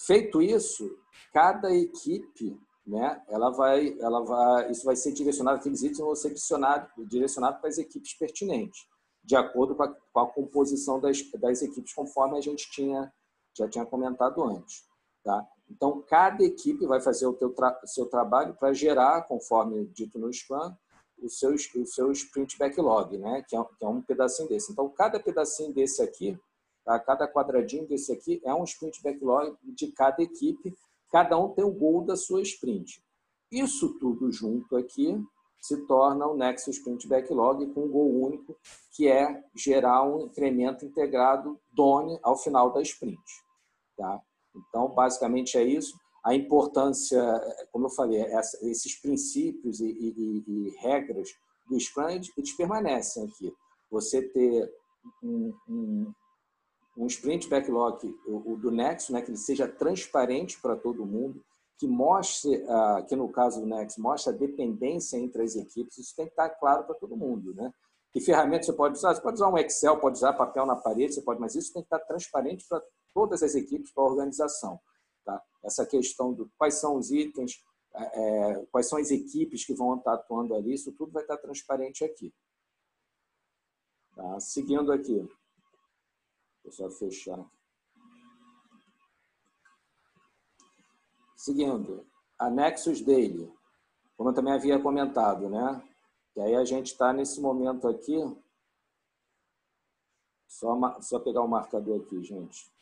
Speaker 2: Feito isso, cada equipe, né, ela vai, ela vai, isso vai ser direcionado, aqueles itens vão ser direcionados direcionado para as equipes pertinentes, de acordo com a, com a composição das, das equipes, conforme a gente tinha, já tinha comentado antes. Tá? Então, cada equipe vai fazer o teu tra seu trabalho para gerar, conforme dito no Scrum, o seu, o seu sprint backlog, né? que, é, que é um pedacinho desse. Então, cada pedacinho desse aqui Tá? Cada quadradinho desse aqui é um sprint backlog de cada equipe. Cada um tem o gol da sua sprint. Isso tudo junto aqui se torna o Nexus Sprint Backlog com um gol único, que é gerar um incremento integrado DONE ao final da sprint. Tá? Então, basicamente é isso. A importância, como eu falei, esses princípios e, e, e regras do Scrum, eles permanecem aqui. Você ter um, um, um sprint backlog, o, do Nexo, né, que ele seja transparente para todo mundo, que mostre, uh, que no caso do Nexo, mostre a dependência entre as equipes, isso tem que estar claro para todo mundo, né? Que ferramenta você pode usar? Você pode usar um Excel, pode usar papel na parede, você pode, mas isso tem que estar transparente para todas as equipes, para a organização. Tá? Essa questão do quais são os itens, é, quais são as equipes que vão estar atuando ali, isso tudo vai estar transparente aqui. Tá? Seguindo aqui. Vou só fechar. Seguindo, anexos dele, como eu também havia comentado, né? E aí a gente está nesse momento aqui. Só, só pegar o marcador aqui, gente.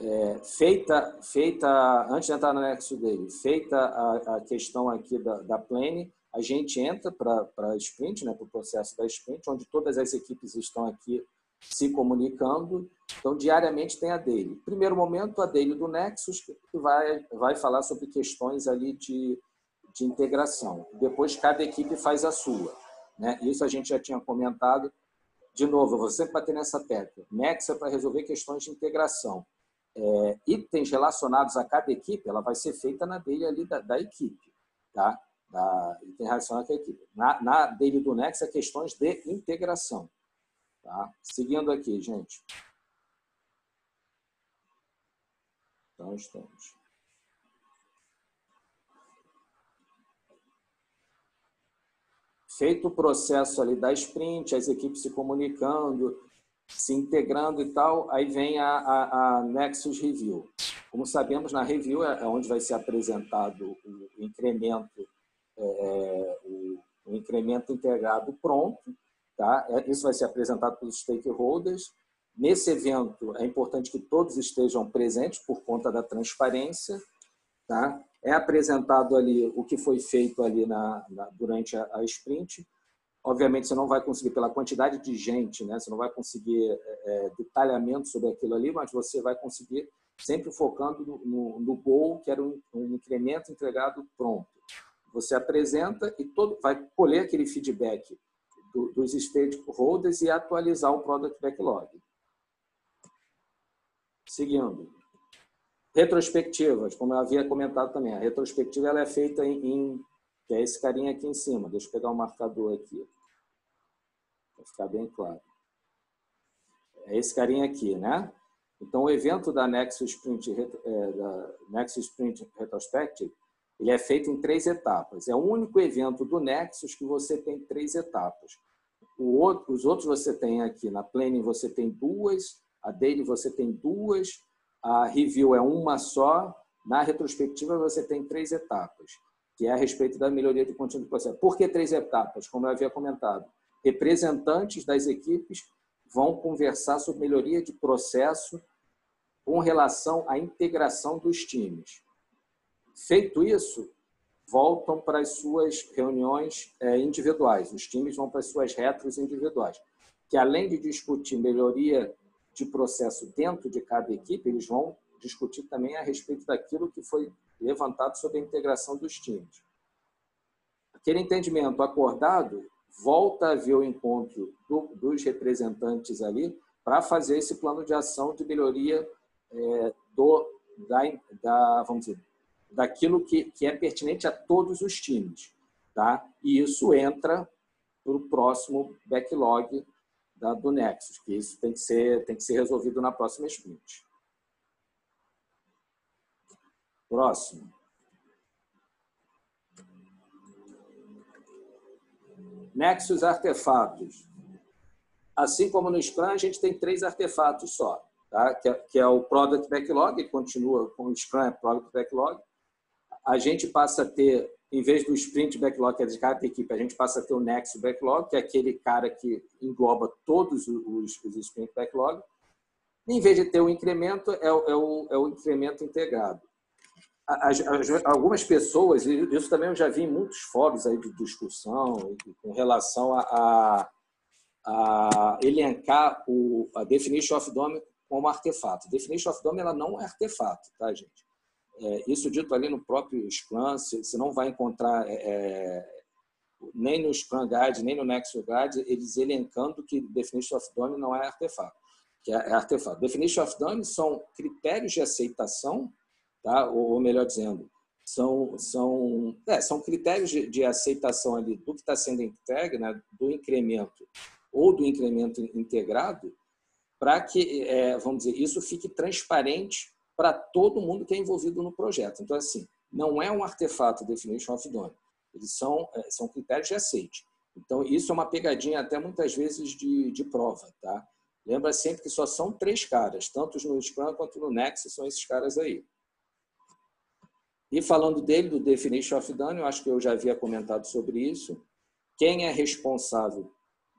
Speaker 2: É, feita, feita, antes de entrar no anexo dele, feita a, a questão aqui da, da plane, a gente entra para a sprint, né, para o processo da sprint, onde todas as equipes estão aqui se comunicando. Então, diariamente tem a dele. Primeiro momento, a dele do Nexus, que vai, vai falar sobre questões ali de, de integração. Depois, cada equipe faz a sua. Né? Isso a gente já tinha comentado. De novo, eu vou sempre bater nessa tecla. Nexus é para resolver questões de integração. É, itens relacionados a cada equipe, ela vai ser feita na dele ali da, da equipe. Tá? Da, item relacionado à equipe. Na, na dele do Nexus, é questões de integração. Tá? Seguindo aqui, gente. Então, estamos. Feito o processo ali da sprint, as equipes se comunicando, se integrando e tal, aí vem a, a, a Nexus Review. Como sabemos, na review é onde vai ser apresentado o incremento, é, o, o incremento integrado pronto, Tá? É, isso vai ser apresentado pelos stakeholders. Nesse evento, é importante que todos estejam presentes por conta da transparência. Tá? É apresentado ali o que foi feito ali na, na durante a, a, sprint. Obviamente, você não vai conseguir, pela quantidade de gente, né? você não vai conseguir é, é detalhamento sobre aquilo ali, mas você vai conseguir sempre focando no, no, no goal, que era um, um incremento entregado pronto. Você apresenta e todo vai colher aquele feedback do, dos stakeholders e atualizar o Product Backlog. Seguindo. Retrospectivas, como eu havia comentado também. A retrospectiva ela é feita em, em que é esse carinha aqui em cima. Deixa eu pegar o um marcador aqui. Ficar bem claro. É esse carinha aqui, né? Então, o evento da Nexus Sprint, é, da Nexus Sprint Retrospective ele é feito em três etapas. É o único evento do Nexus que você tem três etapas. Outro, os outros você tem aqui na Planning, você tem duas, a Daily você tem duas, a Review é uma só, na retrospectiva você tem três etapas, que é a respeito da melhoria de contínuo do processo. Por que três etapas? Como eu havia comentado, representantes das equipes vão conversar sobre melhoria de processo com relação à integração dos times. Feito isso, voltam para as suas reuniões é, individuais. Os times vão para as suas retros individuais, que além de discutir melhoria de processo dentro de cada equipe, eles vão discutir também a respeito daquilo que foi levantado sobre a integração dos times. Aquele entendimento acordado volta a ver o encontro do, dos representantes ali para fazer esse plano de ação de melhoria é, do, da, da, vamos dizer, daquilo que, que é pertinente a todos os times. Tá? E isso entra para o próximo backlog da, do Nexus, que isso tem que, ser, tem que ser resolvido na próxima sprint. Próximo. Nexus artefatos. Assim como no Scrum, a gente tem três artefatos só, tá? que, é, que é o Product Backlog, que continua com o Scrum é Product Backlog. A gente passa a ter, em vez do Sprint Backlog, que é de cada equipe, a gente passa a ter o Nexus Backlog, que é aquele cara que engloba todos os, os Sprint Backlog. Em vez de ter o incremento, é é o, é o incremento integrado as, as, algumas pessoas, isso também eu já vi em muitos fóruns aí de discussão com relação a, a, a elencar o, a Definition of Dome como artefato. Definition of Dome ela não é artefato, tá, gente? É, isso dito ali no próprio Scrum, você não vai encontrar é, é, nem no Scrum Guide, nem no Nexus Guide, eles elencando que Definition of Dome não é artefato. Que é, é artefato. Definition of Dome são critérios de aceitação tá? ou melhor dizendo, são, são, é, são critérios de, de, aceitação ali do que está sendo entregue, né? do incremento ou do incremento integrado, para que, é, vamos dizer, isso fique transparente para todo mundo que é envolvido no projeto. Então, assim, não é um artefato Definition of Done, eles são, é, são critérios de aceite. Então, isso é uma pegadinha até muitas vezes de, de prova, tá? Lembra sempre que só são três caras, tanto no Scrum quanto no Nexus são esses caras aí. E falando dele, do Definition of Done, eu acho que eu já havia comentado sobre isso. Quem é responsável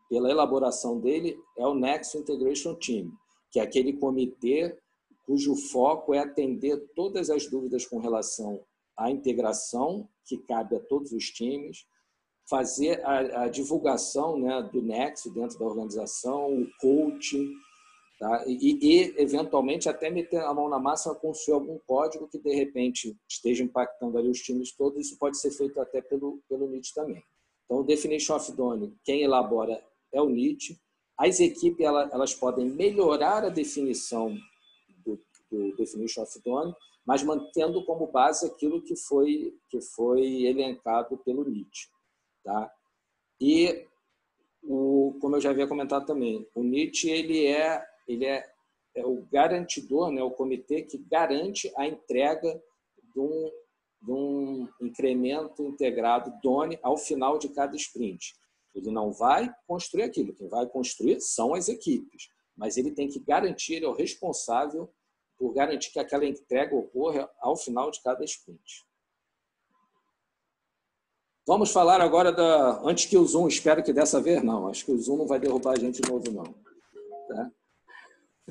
Speaker 2: pela elaboração dele é o Nexus Integration Team, que é aquele comitê cujo foco é atender todas as dúvidas com relação à integração, que cabe a todos os times, fazer a, a divulgação né, do Nexus dentro da organização, o coaching, Tá? E, e, eventualmente, até meter a mão na massa construir algum código que, de repente, esteja impactando ali os times todos. Isso pode ser feito até pelo, pelo NIT também. Então, o Definition of Done, quem elabora é o NIT. As equipes elas, podem melhorar a definição do, do Definition of Done, mas mantendo como base aquilo que foi, que foi elencado pelo NIT. Tá? E, o, como eu já havia comentado também, o NIT ele é ele é, é o garantidor, né, o comitê que garante a entrega de um, de um incremento integrado DONE ao final de cada sprint. Ele não vai construir aquilo, quem vai construir são as equipes, mas ele tem que garantir, ele é o responsável por garantir que aquela entrega ocorra ao final de cada sprint. Vamos falar agora da. Antes que o Zoom, espero que dessa vez não. Acho que o Zoom não vai derrubar a gente de novo, não. Tá?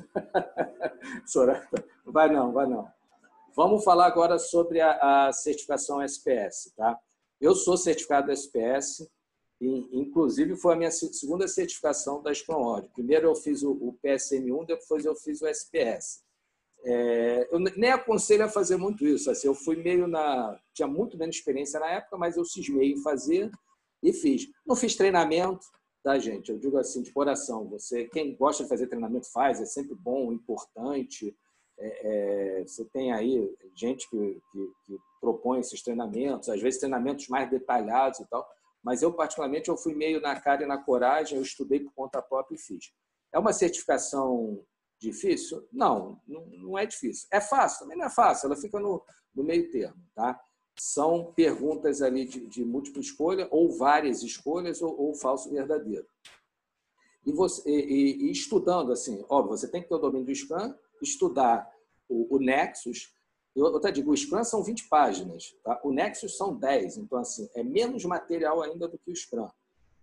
Speaker 2: Sorata, vai não, vai não. Vamos falar agora sobre a, a certificação SPS, tá? Eu sou certificado SPS, e, inclusive foi a minha segunda certificação da Scrum Primeiro eu fiz o, o PSM1, depois eu fiz o SPS. É, eu nem aconselho a fazer muito isso. Assim, eu fui meio na. Tinha muito menos experiência na época, mas eu cismei em fazer e fiz. Não fiz treinamento, tá, gente? Eu digo assim, de coração, você, quem gosta de fazer treinamento faz, é sempre bom, importante. É, é, você tem aí gente que, que, que, propõe esses treinamentos, às vezes treinamentos mais detalhados e tal, mas eu, particularmente, eu fui meio na cara e na coragem, eu estudei por conta própria e fiz. É uma certificação difícil? Não, não, não é difícil. É fácil? Também não é fácil, ela fica no, no meio termo, tá? São perguntas ali de, de múltipla escolha, ou várias escolhas, ou, ou falso verdadeiro. E, você, e, e, estudando, assim, óbvio, você tem que ter o domínio do Scrum, estudar o, o Nexus. Eu até digo, o Scrum são 20 páginas, tá? o Nexus são 10, então, assim, é menos material ainda do que o Scrum.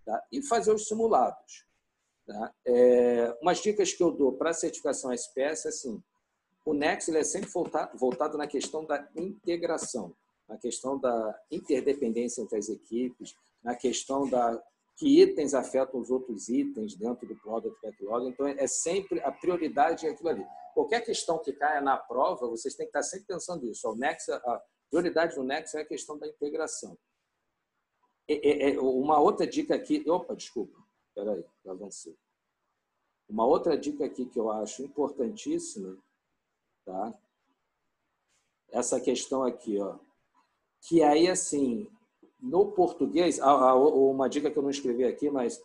Speaker 2: Tá? E fazer os simulados. Tá? É, umas dicas que eu dou para a certificação SPS, assim, o Nexus é sempre voltado, voltado na questão da integração, na questão da interdependência entre as equipes, na questão da que itens afetam os outros itens dentro do Product Backlog. Então, é sempre a prioridade é aquilo ali. Qualquer questão que caia na prova, vocês têm que estar sempre pensando isso. O Nexus, a prioridade do Nexus é a questão da integração. É, uma outra dica aqui... Opa, desculpa. Espera aí, avancei. Uma outra dica aqui que eu acho importantíssima, tá? Essa questão aqui, ó. Que aí, assim, no português, uma dica que eu não escrevi aqui, mas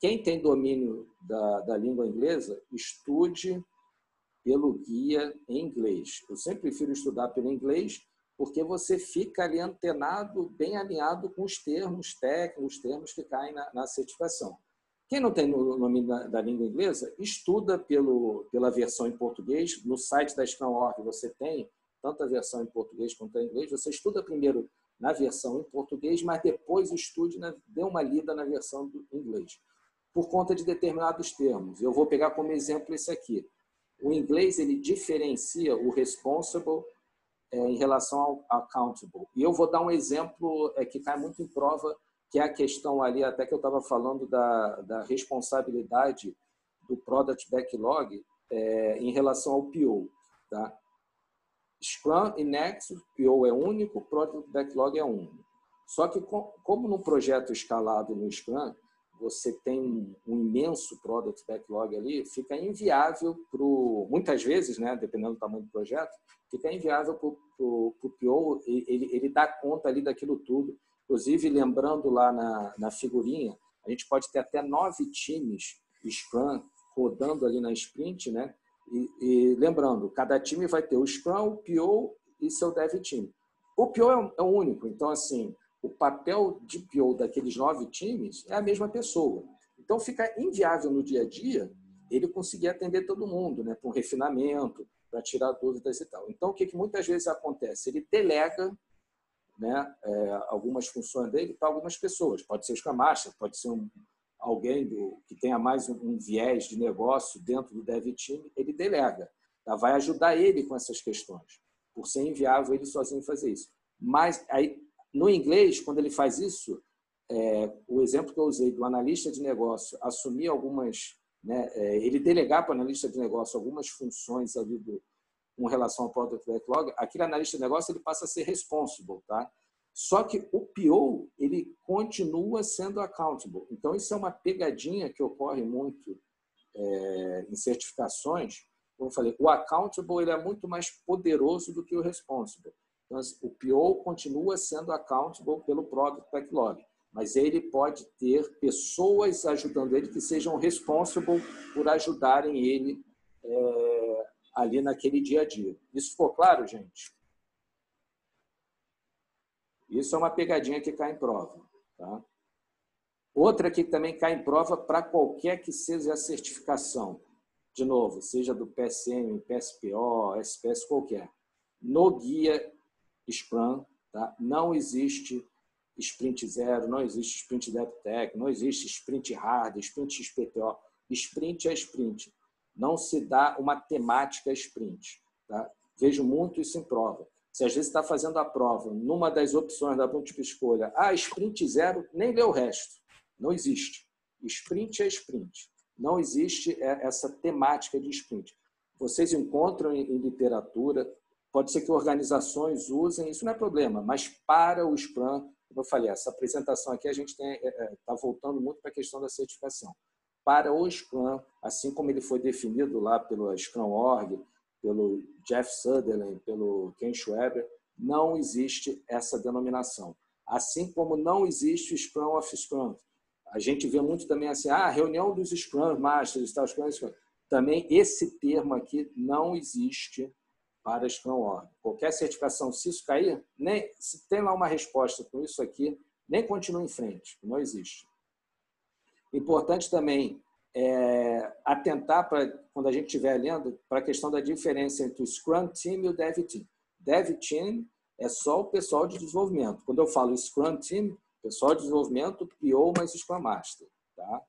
Speaker 2: quem tem domínio da, da língua inglesa, estude pelo guia em inglês. Eu sempre prefiro estudar pelo inglês, porque você fica ali antenado, bem alinhado com os termos técnicos, os termos que caem na, na certificação. Quem não tem o nome da, da, língua inglesa, estuda pelo, pela versão em português. No site da Scrum.org você tem tanto a versão em português quanto em inglês. Você estuda primeiro na versão em português, mas depois estude, na, dê uma lida na versão do inglês, por conta de determinados termos. Eu vou pegar como exemplo esse aqui. O inglês ele diferencia o responsible é, em relação ao accountable. E eu vou dar um exemplo é, que cai muito em prova, que é a questão ali, até que eu estava falando da, da responsabilidade do product backlog é, em relação ao PO. Tá? Scrum e Nexus, PO é único, Product Backlog é único. Só que, como no projeto escalado no Scrum, você tem um imenso Product Backlog ali, fica inviável para muitas vezes, né, dependendo do tamanho do projeto, fica inviável para o PO, ele, ele dá conta ali daquilo tudo. Inclusive, lembrando lá na, na figurinha, a gente pode ter até nove times Scrum rodando ali na sprint, né? E, e, lembrando, cada time vai ter o Scrum, o PO e seu Dev Team. O PO é, é o único, então, assim, o papel de PO daqueles nove times é a mesma pessoa. Então, fica inviável no dia a dia ele conseguir atender todo mundo, né, para um refinamento, para tirar dúvidas e tal. Então, o que, que muitas vezes acontece? Ele delega né, é, algumas funções dele para algumas pessoas. Pode ser o Scrum Master, pode ser um, alguém do, que tenha mais um, um, viés de negócio dentro do dev team, ele delega. Tá? Vai ajudar ele com essas questões, por ser inviável ele sozinho fazer isso. Mas aí, no inglês, quando ele faz isso, é, o exemplo que eu usei do analista de negócio assumir algumas, né, é, ele delegar para o analista de negócio algumas funções ali do, com relação ao product backlog, aquele analista de negócio ele passa a ser responsible, tá? Só que o PO, ele continua sendo accountable. Então, isso é uma pegadinha que ocorre muito é, em certificações. Como eu falei, o accountable ele é muito mais poderoso do que o responsible. Então, assim, o PO continua sendo accountable pelo Product Backlog, mas ele pode ter pessoas ajudando ele que sejam responsible por ajudarem ele é, ali naquele dia a dia. Isso ficou claro, gente? Isso é uma pegadinha que cai em prova. Tá? Outra que também cai em prova para qualquer que seja a certificação. De novo, seja do PSM, PSPO, SPS, qualquer. No guia Scrum, tá? não existe sprint zero, não existe sprint DevTech, não existe sprint hard, sprint XPTO. Sprint é sprint. Não se dá uma temática sprint. Tá? Vejo muito isso em prova. Se às vezes está fazendo a prova, numa das opções da múltipla escolha, ah, sprint zero, nem lê o resto. Não existe. Sprint é sprint. Não existe é, essa temática de sprint. Vocês encontram em literatura, pode ser que organizações usem, isso não é problema, mas para o Scrum, como eu falei, essa apresentação aqui a gente está é, é, voltando muito para a questão da certificação. Para o Scrum, assim como ele foi definido lá pelo Scrum.org, pelo Jeff Sutherland, pelo Ken Schweber, não existe essa denominação. Assim como não existe o Scrum of Scrum. A gente vê muito também assim, ah, reunião dos Scrum Masters, tal, Scrum, Scrum. Também esse termo aqui não existe para Scrum Org. Qualquer certificação, se isso cair, nem, se tem lá uma resposta com isso aqui, nem continua em frente, não existe. Importante também é, atentar para quando a gente estiver lendo para a questão da diferença entre o Scrum Team e o Dev Team. Dev Team é só o pessoal de desenvolvimento. Quando eu falo Scrum Team, pessoal de desenvolvimento, PO mais Scrum Master. Tá?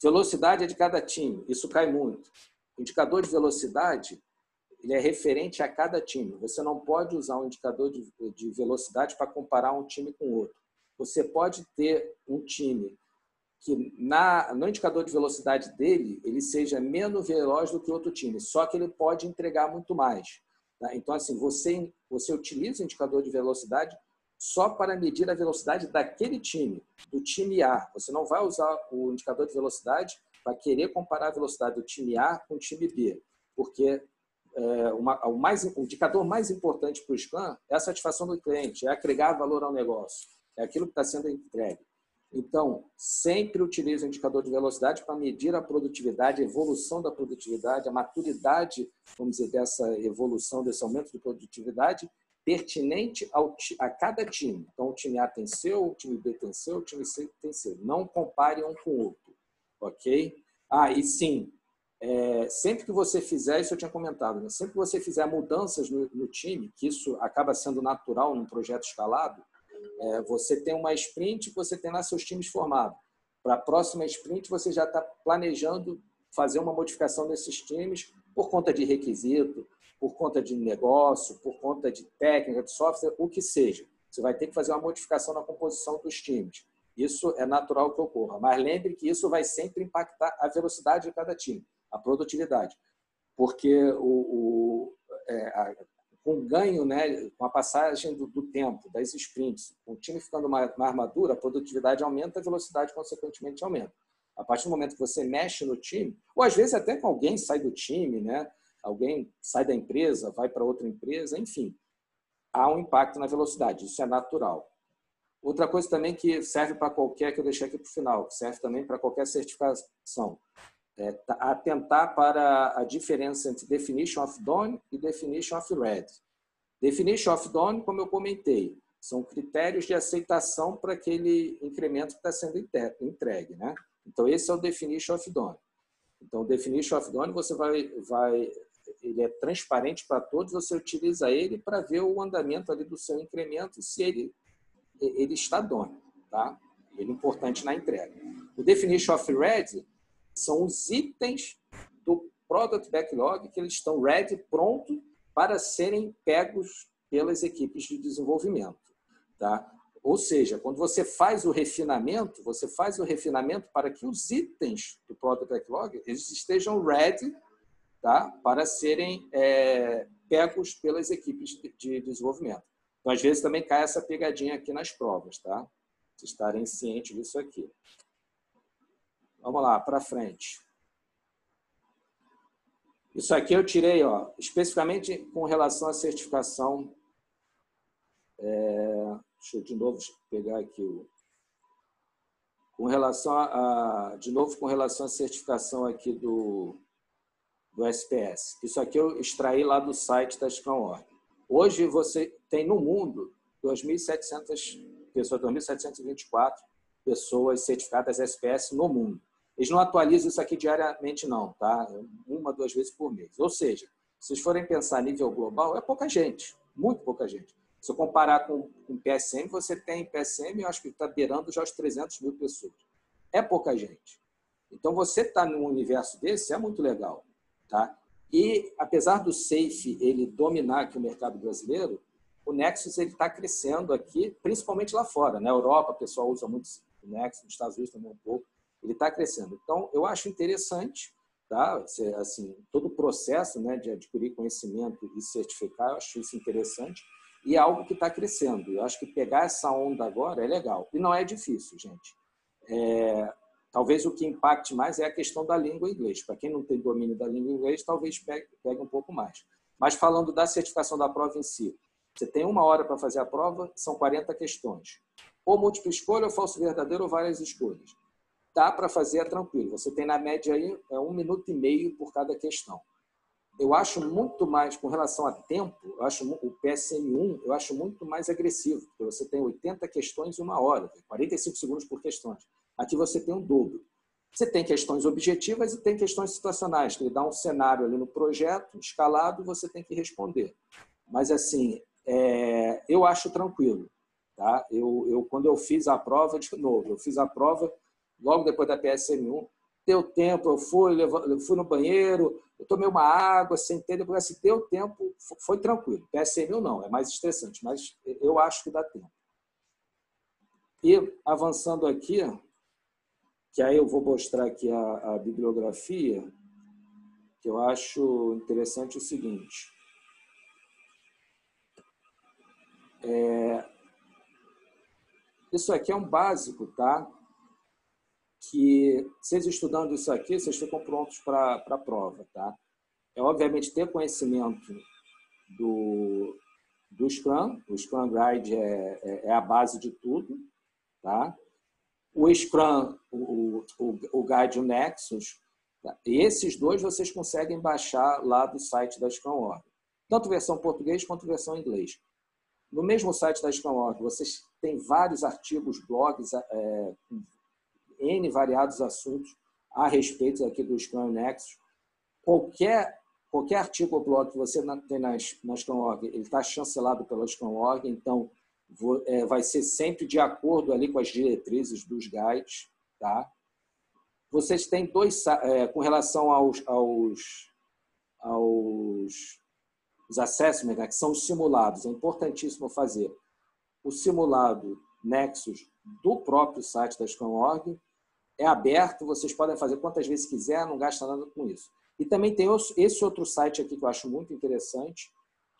Speaker 2: Velocidade é de cada time, isso cai muito. Indicador de velocidade ele é referente a cada time. Você não pode usar um indicador de velocidade para comparar um time com outro. Você pode ter um time que na, no indicador de velocidade dele ele seja menos veloz do que outro time, só que ele pode entregar muito mais. Tá? Então, assim, você, você utiliza o indicador de velocidade só para medir a velocidade daquele time, do time A. Você não vai usar o indicador de velocidade para querer comparar a velocidade do time A com o time B, porque é, uma, o, mais, o indicador mais importante para o Scrum é a satisfação do cliente, é agregar valor ao negócio, é aquilo que está sendo entregue. Então, sempre utilize o indicador de velocidade para medir a produtividade, a evolução da produtividade, a maturidade, vamos dizer, dessa evolução, desse aumento de produtividade, pertinente ao, a cada time. Então, o time A tem seu, o time B tem seu, o time C tem seu. Não compare um com o outro, ok? Ah, e sim, é, sempre que você fizer, isso eu tinha comentado, né? sempre que você fizer mudanças no, no time, que isso acaba sendo natural num projeto escalado, é, você tem uma sprint, você tem lá seus times formados. Para a próxima sprint, você já está planejando fazer uma modificação desses times por conta de requisito, por conta de negócio, por conta de técnica, de software, o que seja. Você vai ter que fazer uma modificação na composição dos times. Isso é natural que ocorra. Mas lembre que isso vai sempre impactar a velocidade de cada time, a produtividade. Porque o, o é, a, com ganho, né, com a passagem do, do, tempo, das sprints, o time ficando mais, mais maduro, a produtividade aumenta, a velocidade, consequentemente, aumenta. A partir do momento que você mexe no time, ou às vezes até com alguém sai do time, né, alguém sai da empresa, vai para outra empresa, enfim, há um impacto na velocidade, isso é natural. Outra coisa também que serve para qualquer, que eu deixei aqui para o final, que serve também para qualquer certificação, é, atentar para a diferença entre definition of done e definition of ready. Definition of done, como eu comentei, são critérios de aceitação para aquele incremento que está sendo entregue. Né? Então, esse é o definition of done. Então, o definition of done, você vai, vai, ele é transparente para todos, você utiliza ele para ver o andamento ali do seu incremento, se ele, ele está done. Tá? Ele é importante na entrega. O definition of ready são os itens do Product Backlog que eles estão ready, pronto para serem pegos pelas equipes de desenvolvimento. Tá? Ou seja, quando você faz o refinamento, você faz o refinamento para que os itens do Product Backlog eles estejam ready tá? para serem é, pegos pelas equipes de desenvolvimento. Então, às vezes, também cai essa pegadinha aqui nas provas, tá? Vocês estarem cientes disso aqui. Vamos lá, para frente. Isso aqui eu tirei, ó, especificamente com relação à certificação. É, deixa eu de novo pegar aqui o. Com relação a, de novo, com relação à certificação aqui do, do SPS. Isso aqui eu extraí lá do site da Scrum.org. Hoje você tem no mundo 2.700 pessoas, 2.724 pessoas certificadas SPS no mundo. Eles não atualizam isso aqui diariamente, não, tá? Uma, duas vezes por mês. Ou seja, se vocês forem pensar a nível global, é pouca gente, muito pouca gente. Se eu comparar com, com PSM, você tem PSM, eu acho que está beirando já os 300 mil pessoas. É pouca gente. Então, você está num universo desse é muito legal. Tá? E, apesar do SAFE ele dominar aqui o mercado brasileiro, o Nexus está crescendo aqui, principalmente lá fora. Na Europa, o pessoal usa muito o Nexus, nos Estados Unidos também um pouco ele está crescendo. Então, eu acho interessante, tá? assim, todo o processo né, de adquirir conhecimento e certificar, eu acho isso interessante e é algo que está crescendo. Eu acho que pegar essa onda agora é legal. E não é difícil, gente. É, talvez o que impacte mais é a questão da língua inglês. Para quem não tem domínio da língua inglês, talvez pegue, pegue um pouco mais. Mas falando da certificação da prova em si, você tem uma hora para fazer a prova, são 40 questões. Ou múltipla escolha, ou falso verdadeiro, ou várias escolhas dá para fazer é tranquilo. Você tem na média aí é um minuto e meio por cada questão. eu acho muito mais, com relação a tempo, eu acho o PSM1 eu acho muito mais agressivo, porque você tem 80 questões em uma hora, 45 segundos por questões. Aqui você tem um dobro. Você tem questões objetivas e tem questões situacionais, que ele dá um cenário ali no projeto, escalado, você tem que responder. Mas, assim, é, eu acho tranquilo. Tá? Eu, eu, quando eu fiz a prova, de novo, eu fiz a prova logo depois da PSM1, deu tempo, eu fui, eu fui no banheiro, eu tomei uma água, sentei, depois assim, deu tempo, foi tranquilo. PSM1 não, é mais estressante, mas eu acho que dá tempo. E avançando aqui, que aí eu vou mostrar aqui a, a bibliografia, que eu acho interessante o seguinte. É, isso aqui é um básico, tá? Que vocês estudando isso aqui, vocês ficam prontos para a prova, tá? É obviamente ter conhecimento do, do Scrum. O Scrum Guide é, é, é a base de tudo, tá? o Scrum, o, o, o Guide o Nexus, tá? esses dois vocês conseguem baixar lá do site da Scrum.org. Tanto versão português quanto versão inglês. No mesmo site da Scrum.org, vocês têm vários artigos, blogs, é, N variados assuntos a respeito aqui do Scrum Nexus. Qualquer, qualquer artigo ou blog que você tem na, na Scrum.org, ele está chancelado pela Scrum.org, então é, vai ser sempre de acordo ali com as diretrizes dos guides, tá? Vocês têm dois, é, com relação aos, aos, aos os assessments, né, que são os simulados, é importantíssimo fazer o simulado Nexus do próprio site da Scrum.org, é aberto, vocês podem fazer quantas vezes quiser, não gasta nada com isso. E também tem esse outro site aqui que eu acho muito interessante,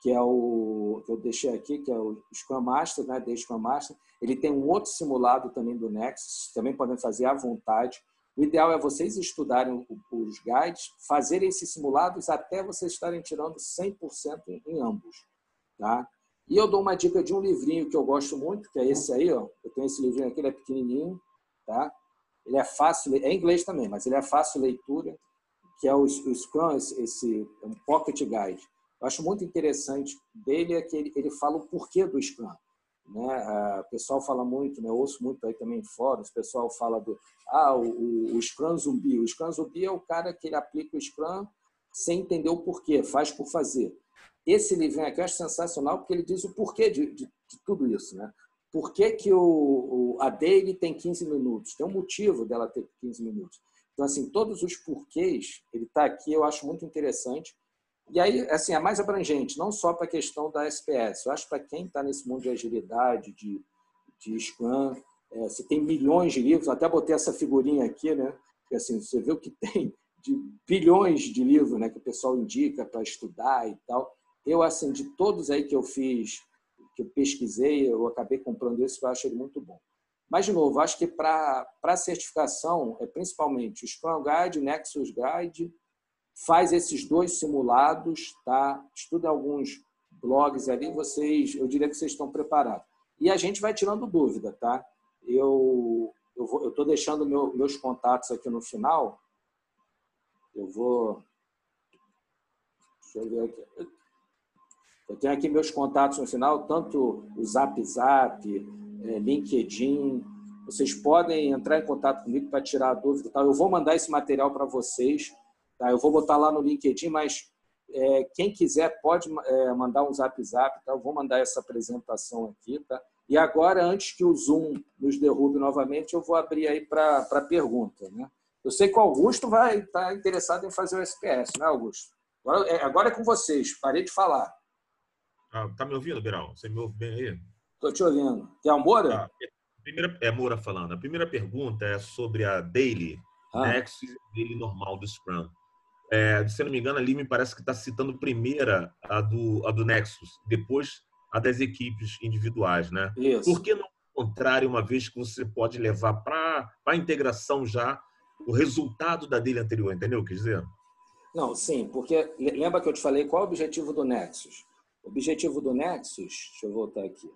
Speaker 2: que é o que eu deixei aqui, que é o Scrum Master, né, The Scrum Master. Ele tem um outro simulado também do Nexus, também podem fazer à vontade. O ideal é vocês estudarem os guides, fazerem esses simulados até vocês estarem tirando 100% em ambos, tá? E eu dou uma dica de um livrinho que eu gosto muito, que é esse aí, ó. Eu tenho esse livrinho aqui, ele é pequenininho, tá? Ele é fácil, é em inglês também, mas ele é fácil leitura, que é o, o Scrum, esse, esse um Pocket Guide. Eu acho muito interessante dele é que ele, ele fala o porquê do Scrum. Né? O pessoal fala muito, né? eu ouço muito aí também em fóruns, o pessoal fala do ah, o, o Scrum zumbi. O Scrum zumbi é o cara que ele aplica o Scrum sem entender o porquê, faz por fazer. Esse livrinho aqui eu acho sensacional porque ele diz o porquê de, de, de tudo isso. Né? Por que, que o, o, a daily tem 15 minutos? Tem um motivo dela ter 15 minutos. Então, assim, todos os porquês, ele está aqui, eu acho muito interessante. E aí, assim, é mais abrangente, não só para a questão da SPS. Eu acho para quem está nesse mundo de agilidade, de, de Scrum, é, você tem milhões de livros, até botei essa figurinha aqui, né? Porque, assim, você vê o que tem de bilhões de livros né, que o pessoal indica para estudar e tal. Eu, assim, de todos aí que eu fiz, que eu pesquisei, eu acabei comprando esse, que eu acho ele muito bom. Mas, de novo, acho que para certificação, é principalmente o Scrum Guide, Nexus Guide, faz esses dois simulados, tá? Estuda alguns blogs ali, vocês, eu diria que vocês estão preparados. E a gente vai tirando dúvida, tá? Eu eu estou deixando meu, meus contatos aqui no final. Eu vou. Deixa eu ver aqui. Eu tenho aqui meus contatos no final, tanto o Zap Zap, é, LinkedIn. Vocês podem entrar em contato comigo para tirar a dúvida. Tá? Eu vou mandar esse material para vocês. Tá? Eu vou botar lá no LinkedIn, mas é, quem quiser pode é, mandar um zap zap. Tá? Eu vou mandar essa apresentação aqui. Tá? E agora, antes que o Zoom nos derrube novamente, eu vou abrir aí para pergunta. Né? Eu sei que o Augusto vai estar tá interessado em fazer o SPS, né, Augusto? Agora é, agora é com vocês. Parei de falar.
Speaker 4: Ah, tá me ouvindo, Biral? Você me ouve bem aí?
Speaker 2: Estou te ouvindo. Quer o Moura? Tá.
Speaker 4: Primeira, é Moura falando. A primeira pergunta é sobre a Daily, ah. Nexus Daily normal do Scrum. É, se não me engano, ali me parece que está citando primeira a do, a do Nexus, depois a das equipes individuais, né?
Speaker 2: Isso.
Speaker 4: Por que não contrário, uma vez que você pode levar para a integração já o resultado da dele anterior, entendeu? Quer dizer?
Speaker 2: Não, sim, porque lembra que eu te falei qual é o objetivo do Nexus? O objetivo do Nexus, deixa eu voltar aqui.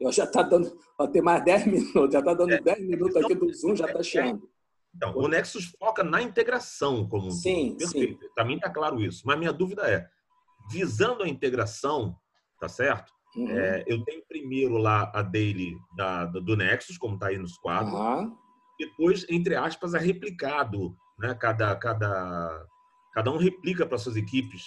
Speaker 2: Eu já está dando, ó, tem mais 10 minutos, já está dando é, 10 minutos aqui do Zoom, já está cheando.
Speaker 4: Então, o Nexus foca na integração como um
Speaker 2: sim,
Speaker 4: Perfeito. Sim. Para mim está claro isso. Mas minha dúvida é, visando a integração, tá certo? Uhum. É, eu tenho primeiro lá a daily da, do Nexus, como está aí nos quadros. Uhum. Depois, entre aspas, é replicado. Né? Cada, cada, cada um replica para suas equipes.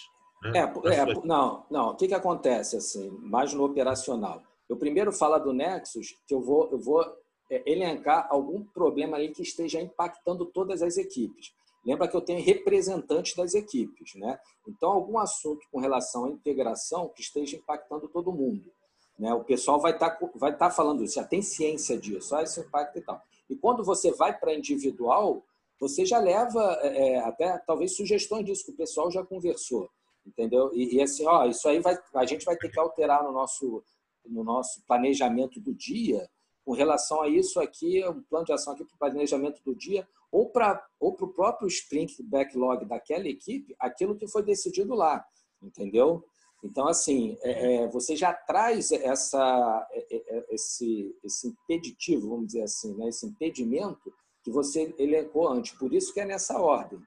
Speaker 4: Né?
Speaker 2: É, é, não, não. O que, que acontece assim, mais no operacional? Eu primeiro falo do Nexus, que eu vou, eu vou é, elencar algum problema ali que esteja impactando todas as equipes. Lembra que eu tenho representantes das equipes, né? Então, algum assunto com relação à integração que esteja impactando todo mundo. Né? O pessoal vai estar tá, vai tá falando isso, já tem ciência disso, ah, esse impacto e tal. E quando você vai para individual, você já leva é, é, até talvez sugestões disso que o pessoal já conversou, entendeu? E, e, assim, ó, isso aí vai, a gente vai ter que alterar no nosso, no nosso planejamento do dia com relação a isso aqui, um plano de ação aqui para o planejamento do dia, ou para ou o próprio sprint backlog daquela equipe, aquilo que foi decidido lá, entendeu? Então, assim, é, é, você já traz essa, é, é, esse, esse impeditivo, vamos dizer assim, né? esse impedimento que você elencou antes. Por isso que é nessa ordem.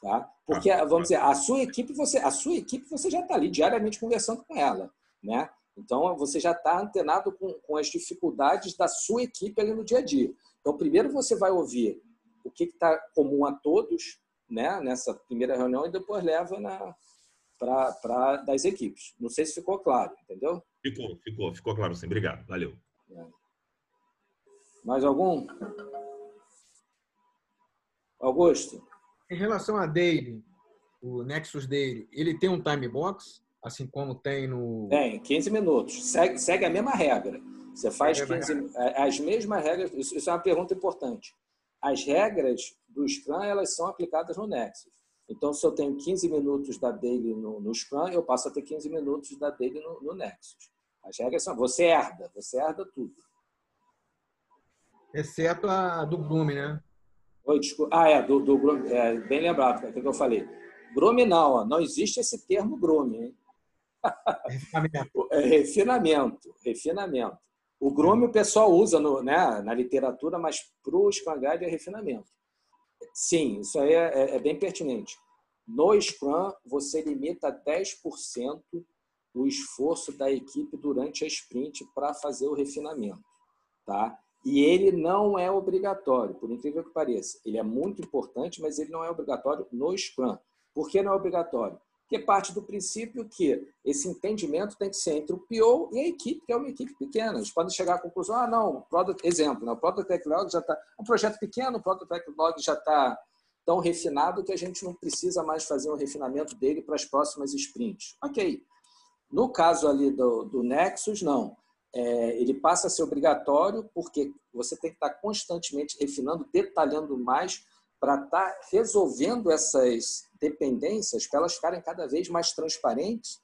Speaker 2: Tá? Porque, vamos dizer, a sua equipe, você, a sua equipe, você já está ali diariamente conversando com ela. Né? Então, você já está antenado com, com as dificuldades da sua equipe ali no dia a dia. Então, primeiro você vai ouvir o que está comum a todos né, nessa primeira reunião e depois leva na para das equipes. Não sei se ficou claro, entendeu?
Speaker 4: Ficou, ficou, ficou claro sim. Obrigado, valeu. É.
Speaker 2: Mais algum? Augusto?
Speaker 3: Em relação a Daily, o Nexus Daily, ele tem um time box? assim como tem no.
Speaker 2: Tem, 15 minutos. Segue, segue a mesma regra. Você faz é 15, as mesmas regras. Isso, isso é uma pergunta importante. As regras do Scrum elas são aplicadas no Nexus. Então, se eu tenho 15 minutos da daily no, no Scrum, eu passo a ter 15 minutos da daily no, no Nexus. As regras são. Você herda, você herda tudo.
Speaker 3: Exceto a do Groom, né?
Speaker 2: Oi, desculpa. Ah, é, do, do. É, bem lembrado, o que eu falei. Groom não, ó, não existe esse termo Groom, hein? Refinamento. É, refinamento, refinamento. O Groome o pessoal usa no, né, na literatura, mas para o Scrum Guide é refinamento. Sim, isso aí é, é, é bem pertinente. No Scrum, você limita 10% o esforço da equipe durante a sprint para fazer o refinamento. Tá? E ele não é obrigatório, por incrível que pareça. Ele é muito importante, mas ele não é obrigatório no Scrum. Por que não é obrigatório? que parte do princípio que esse entendimento tem que ser entre o PO e a equipe, que é uma equipe pequena. Eles podem chegar à conclusão, ah, não, product, exemplo, né, o Product Backlog já está, um projeto pequeno, o Product Backlog já está tão refinado que a gente não precisa mais fazer um refinamento dele para as próximas sprints. Ok. No caso ali do, do Nexus, não. É, ele passa a ser obrigatório porque você tem que estar constantemente refinando, detalhando mais para estar resolvendo essas dependências para elas ficarem cada vez mais transparentes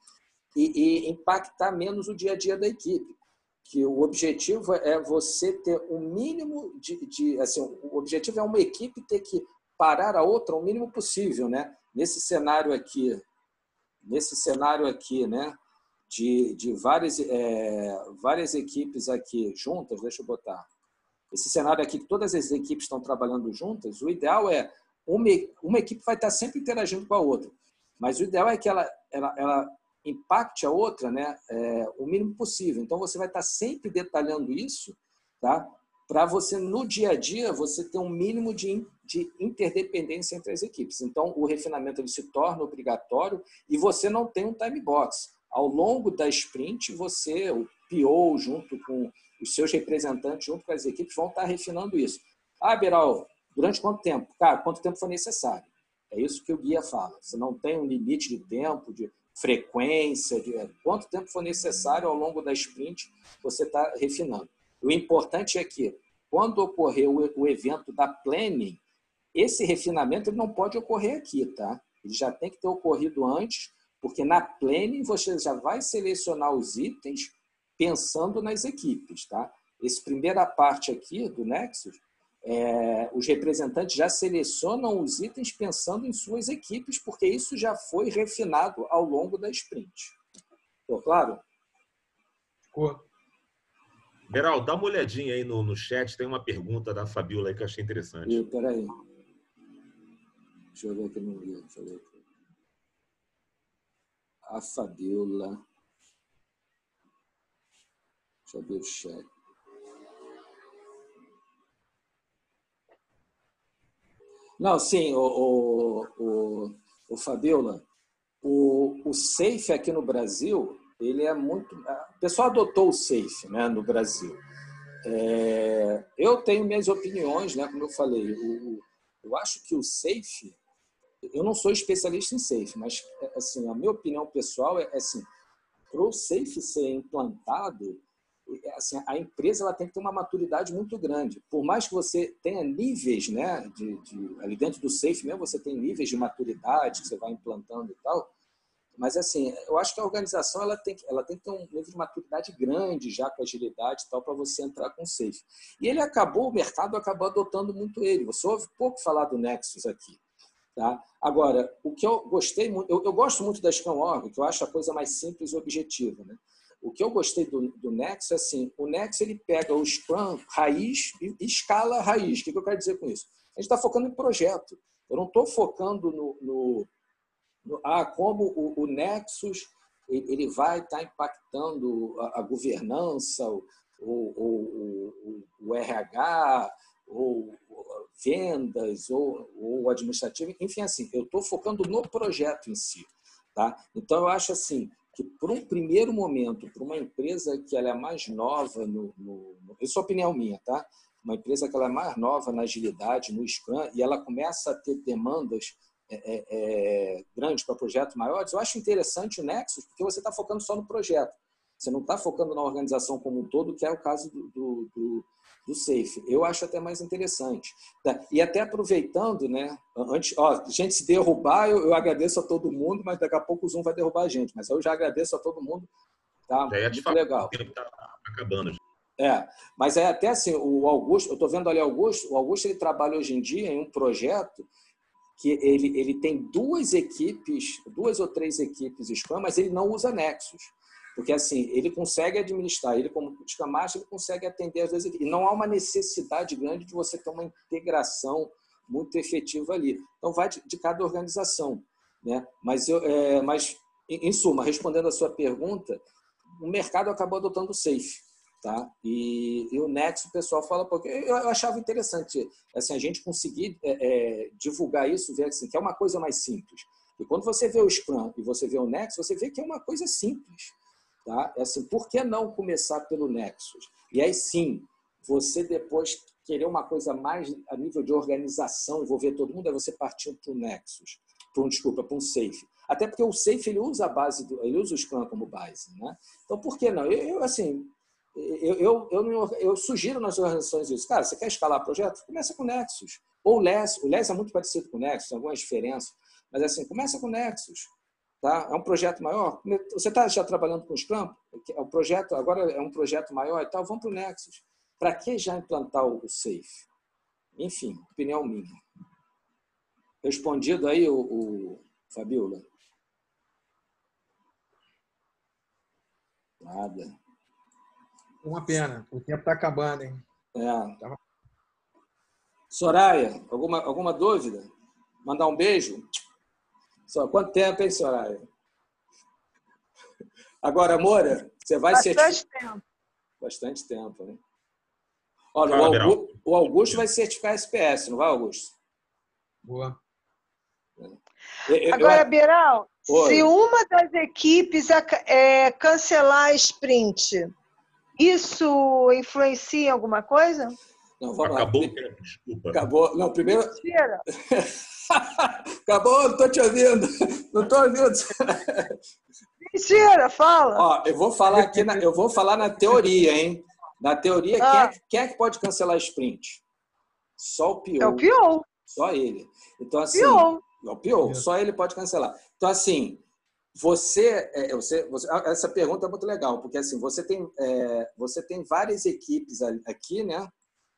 Speaker 2: e, e, impactar menos o dia a dia da equipe. Que o objetivo é você ter o um mínimo de, de, assim, o objetivo é uma equipe ter que parar a outra o mínimo possível, né? Nesse cenário aqui, nesse cenário aqui, né? De, de várias, é, várias equipes aqui juntas, deixa eu botar. Esse cenário aqui que todas as equipes estão trabalhando juntas, o ideal é uma, uma equipe vai estar sempre interagindo com a outra. Mas o ideal é que ela, ela, ela impacte a outra né, é, o mínimo possível. Então, você vai estar sempre detalhando isso tá, para você, no dia a dia, você ter um mínimo de, de interdependência entre as equipes. Então, o refinamento ele se torna obrigatório e você não tem um time box. Ao longo da sprint, você, o PO, junto com os seus representantes, junto com as equipes, vão estar refinando isso. Ah, Beral, Durante quanto tempo? Cara, quanto tempo for necessário. É isso que o guia fala. Você não tem um limite de tempo, de frequência, de quanto tempo for necessário ao longo da sprint, você está refinando. O importante é que, quando ocorrer o evento da planning, esse refinamento ele não pode ocorrer aqui, tá? Ele já tem que ter ocorrido antes, porque na planning você já vai selecionar os itens pensando nas equipes, tá? Essa primeira parte aqui do Nexus é, os representantes já selecionam os itens pensando em suas equipes, porque isso já foi refinado ao longo da sprint. Ficou claro?
Speaker 3: Ficou.
Speaker 4: Geral, dá uma olhadinha aí no, no chat, tem uma pergunta da Fabiola aí que eu achei interessante.
Speaker 2: Ih, peraí. Deixa eu ver aqui no livro. Deixa eu ver aqui. A Fabiola. Deixa eu ver o chat. Não, sim, o, o, o, o Fabiola, o, o SAFE aqui no Brasil, ele é muito. O pessoal adotou o SAFE né, no Brasil. É, eu tenho minhas opiniões, né, como eu falei. O, eu acho que o SAFE. Eu não sou especialista em SAFE, mas assim, a minha opinião pessoal é assim: para o SAFE ser implantado, assim, a empresa ela tem que ter uma maturidade muito grande. Por mais que você tenha níveis, né, de, de, ali dentro do Safe mesmo, você tem níveis de maturidade que você vai implantando e tal. Mas, assim, eu acho que a organização ela tem, ela tem que ter um nível de maturidade grande já com agilidade e tal para você entrar com o Safe. E ele acabou, o mercado acabou adotando muito ele. Você ouve pouco falar do Nexus aqui. Tá? Agora, o que eu gostei muito, eu, eu gosto muito da Scrum Org, que eu acho a coisa mais simples e objetiva. Né? O que eu gostei do, do é assim, o Nexus ele pega o Scrum raiz e escala raiz. O que eu quero dizer com isso? A gente está focando em projeto. Eu não estou focando no, no, no, ah, como o, o Nexus ele vai estar tá impactando a, a governança, o, o, o, RH, ou vendas, ou, ou enfim, assim, eu estou focando no projeto em si. Tá? Então, eu acho assim, que por um primeiro momento, para uma empresa que ela é mais nova, no, no, no, isso é opinião minha, tá? Uma empresa que ela é mais nova na agilidade, no Scrum, e ela começa a ter demandas é, é, é grandes para projetos maiores, eu acho interessante o Nexus, porque você está focando só no projeto. Você não está focando na organização como um todo, que é o caso do, do do Safe. Eu acho até mais interessante. Tá? E até aproveitando, né? Antes, ó, gente se derrubar, eu, eu, agradeço a todo mundo, mas daqui a pouco o Zoom vai derrubar a gente. Mas eu já agradeço a todo mundo. Tá?
Speaker 4: Já Muito legal. Tá acabando.
Speaker 2: É, mas é até assim, o Augusto, eu estou vendo ali o Augusto, o Augusto ele trabalha hoje em dia em um projeto que ele, ele tem duas equipes, duas ou três equipes Scrum, mas ele não usa Nexus. Porque, assim, ele consegue administrar, ele como política marcha, ele consegue atender às vezes. E não há uma necessidade grande de você ter uma integração muito efetiva ali. Então, vai de, de cada organização. Né? Mas, eu, é, mas, em, em suma, respondendo a sua pergunta, o mercado acabou adotando o SAFE. Tá? E, e, o Nexo, o pessoal fala, porque eu, eu achava interessante assim, a gente conseguir é, é, divulgar isso, ver assim, que é uma coisa mais simples. E quando você vê o Scrum e você vê o Nexo, você vê que é uma coisa simples. Tá? É assim, por que não começar pelo Nexus? E aí sim, você depois querer uma coisa mais a nível de organização, envolver todo mundo, é você partir para o Nexus, para um, desculpa, para um Safe. Até porque o Safe ele usa a base, do, ele usa o Scrum como base. Né? Então, por que não? Eu, eu assim, eu, eu, eu, eu, sugiro nas organizações isso. Cara, você quer escalar projeto? Começa com Nexus. Ou LES. O LES é muito parecido com o Nexus, tem algumas diferenças. Mas assim, começa com Nexus. Tá? É um projeto maior. Você está já trabalhando com Scrum? O é projeto agora é um projeto maior e tal. Vamos para o Nexus. Para que já implantar o Safe? Enfim, opinião minha. Respondido aí o, o Fabiola? Nada.
Speaker 3: Uma pena. O tempo está acabando, hein?
Speaker 2: É. Soraya, alguma, alguma dúvida? Mandar um beijo? Só quanto tempo, hein, Soraya? Agora, Moura, você vai
Speaker 5: ser. Bastante tempo.
Speaker 2: Bastante tempo, né? Olha, o, Augusto, o Augusto vai certificar SPS, não vai, Augusto?
Speaker 3: Boa.
Speaker 5: Eu, Agora, eu... Biral, se uma das equipes é cancelar a sprint, isso influencia em alguma coisa?
Speaker 2: Não, vamos Acabou lá. Desculpa. Acabou. Não, primeiro. Mentira. Acabou, não estou te ouvindo. Não estou ouvindo.
Speaker 5: Mentira, fala.
Speaker 2: Ó, eu vou falar aqui, na, eu vou falar na teoria, hein? Na teoria, ah. quem, é, quem, é, que pode cancelar sprint? Só o pior.
Speaker 5: É o pior.
Speaker 2: Só ele. Então, assim. Pior. É o pior. Só ele pode cancelar. Então, assim, você, é, você, você, essa pergunta é muito legal, porque assim, você tem, é, você tem várias equipes aqui, né?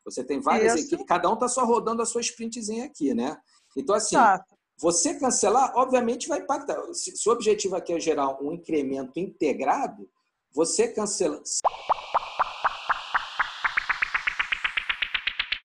Speaker 2: Você tem várias Isso. equipes, cada um está só rodando a sua sprintzinha aqui, né? Então, assim, tá. você cancelar, obviamente, vai impactar. Se, se o objetivo aqui é gerar um incremento integrado, você cancela.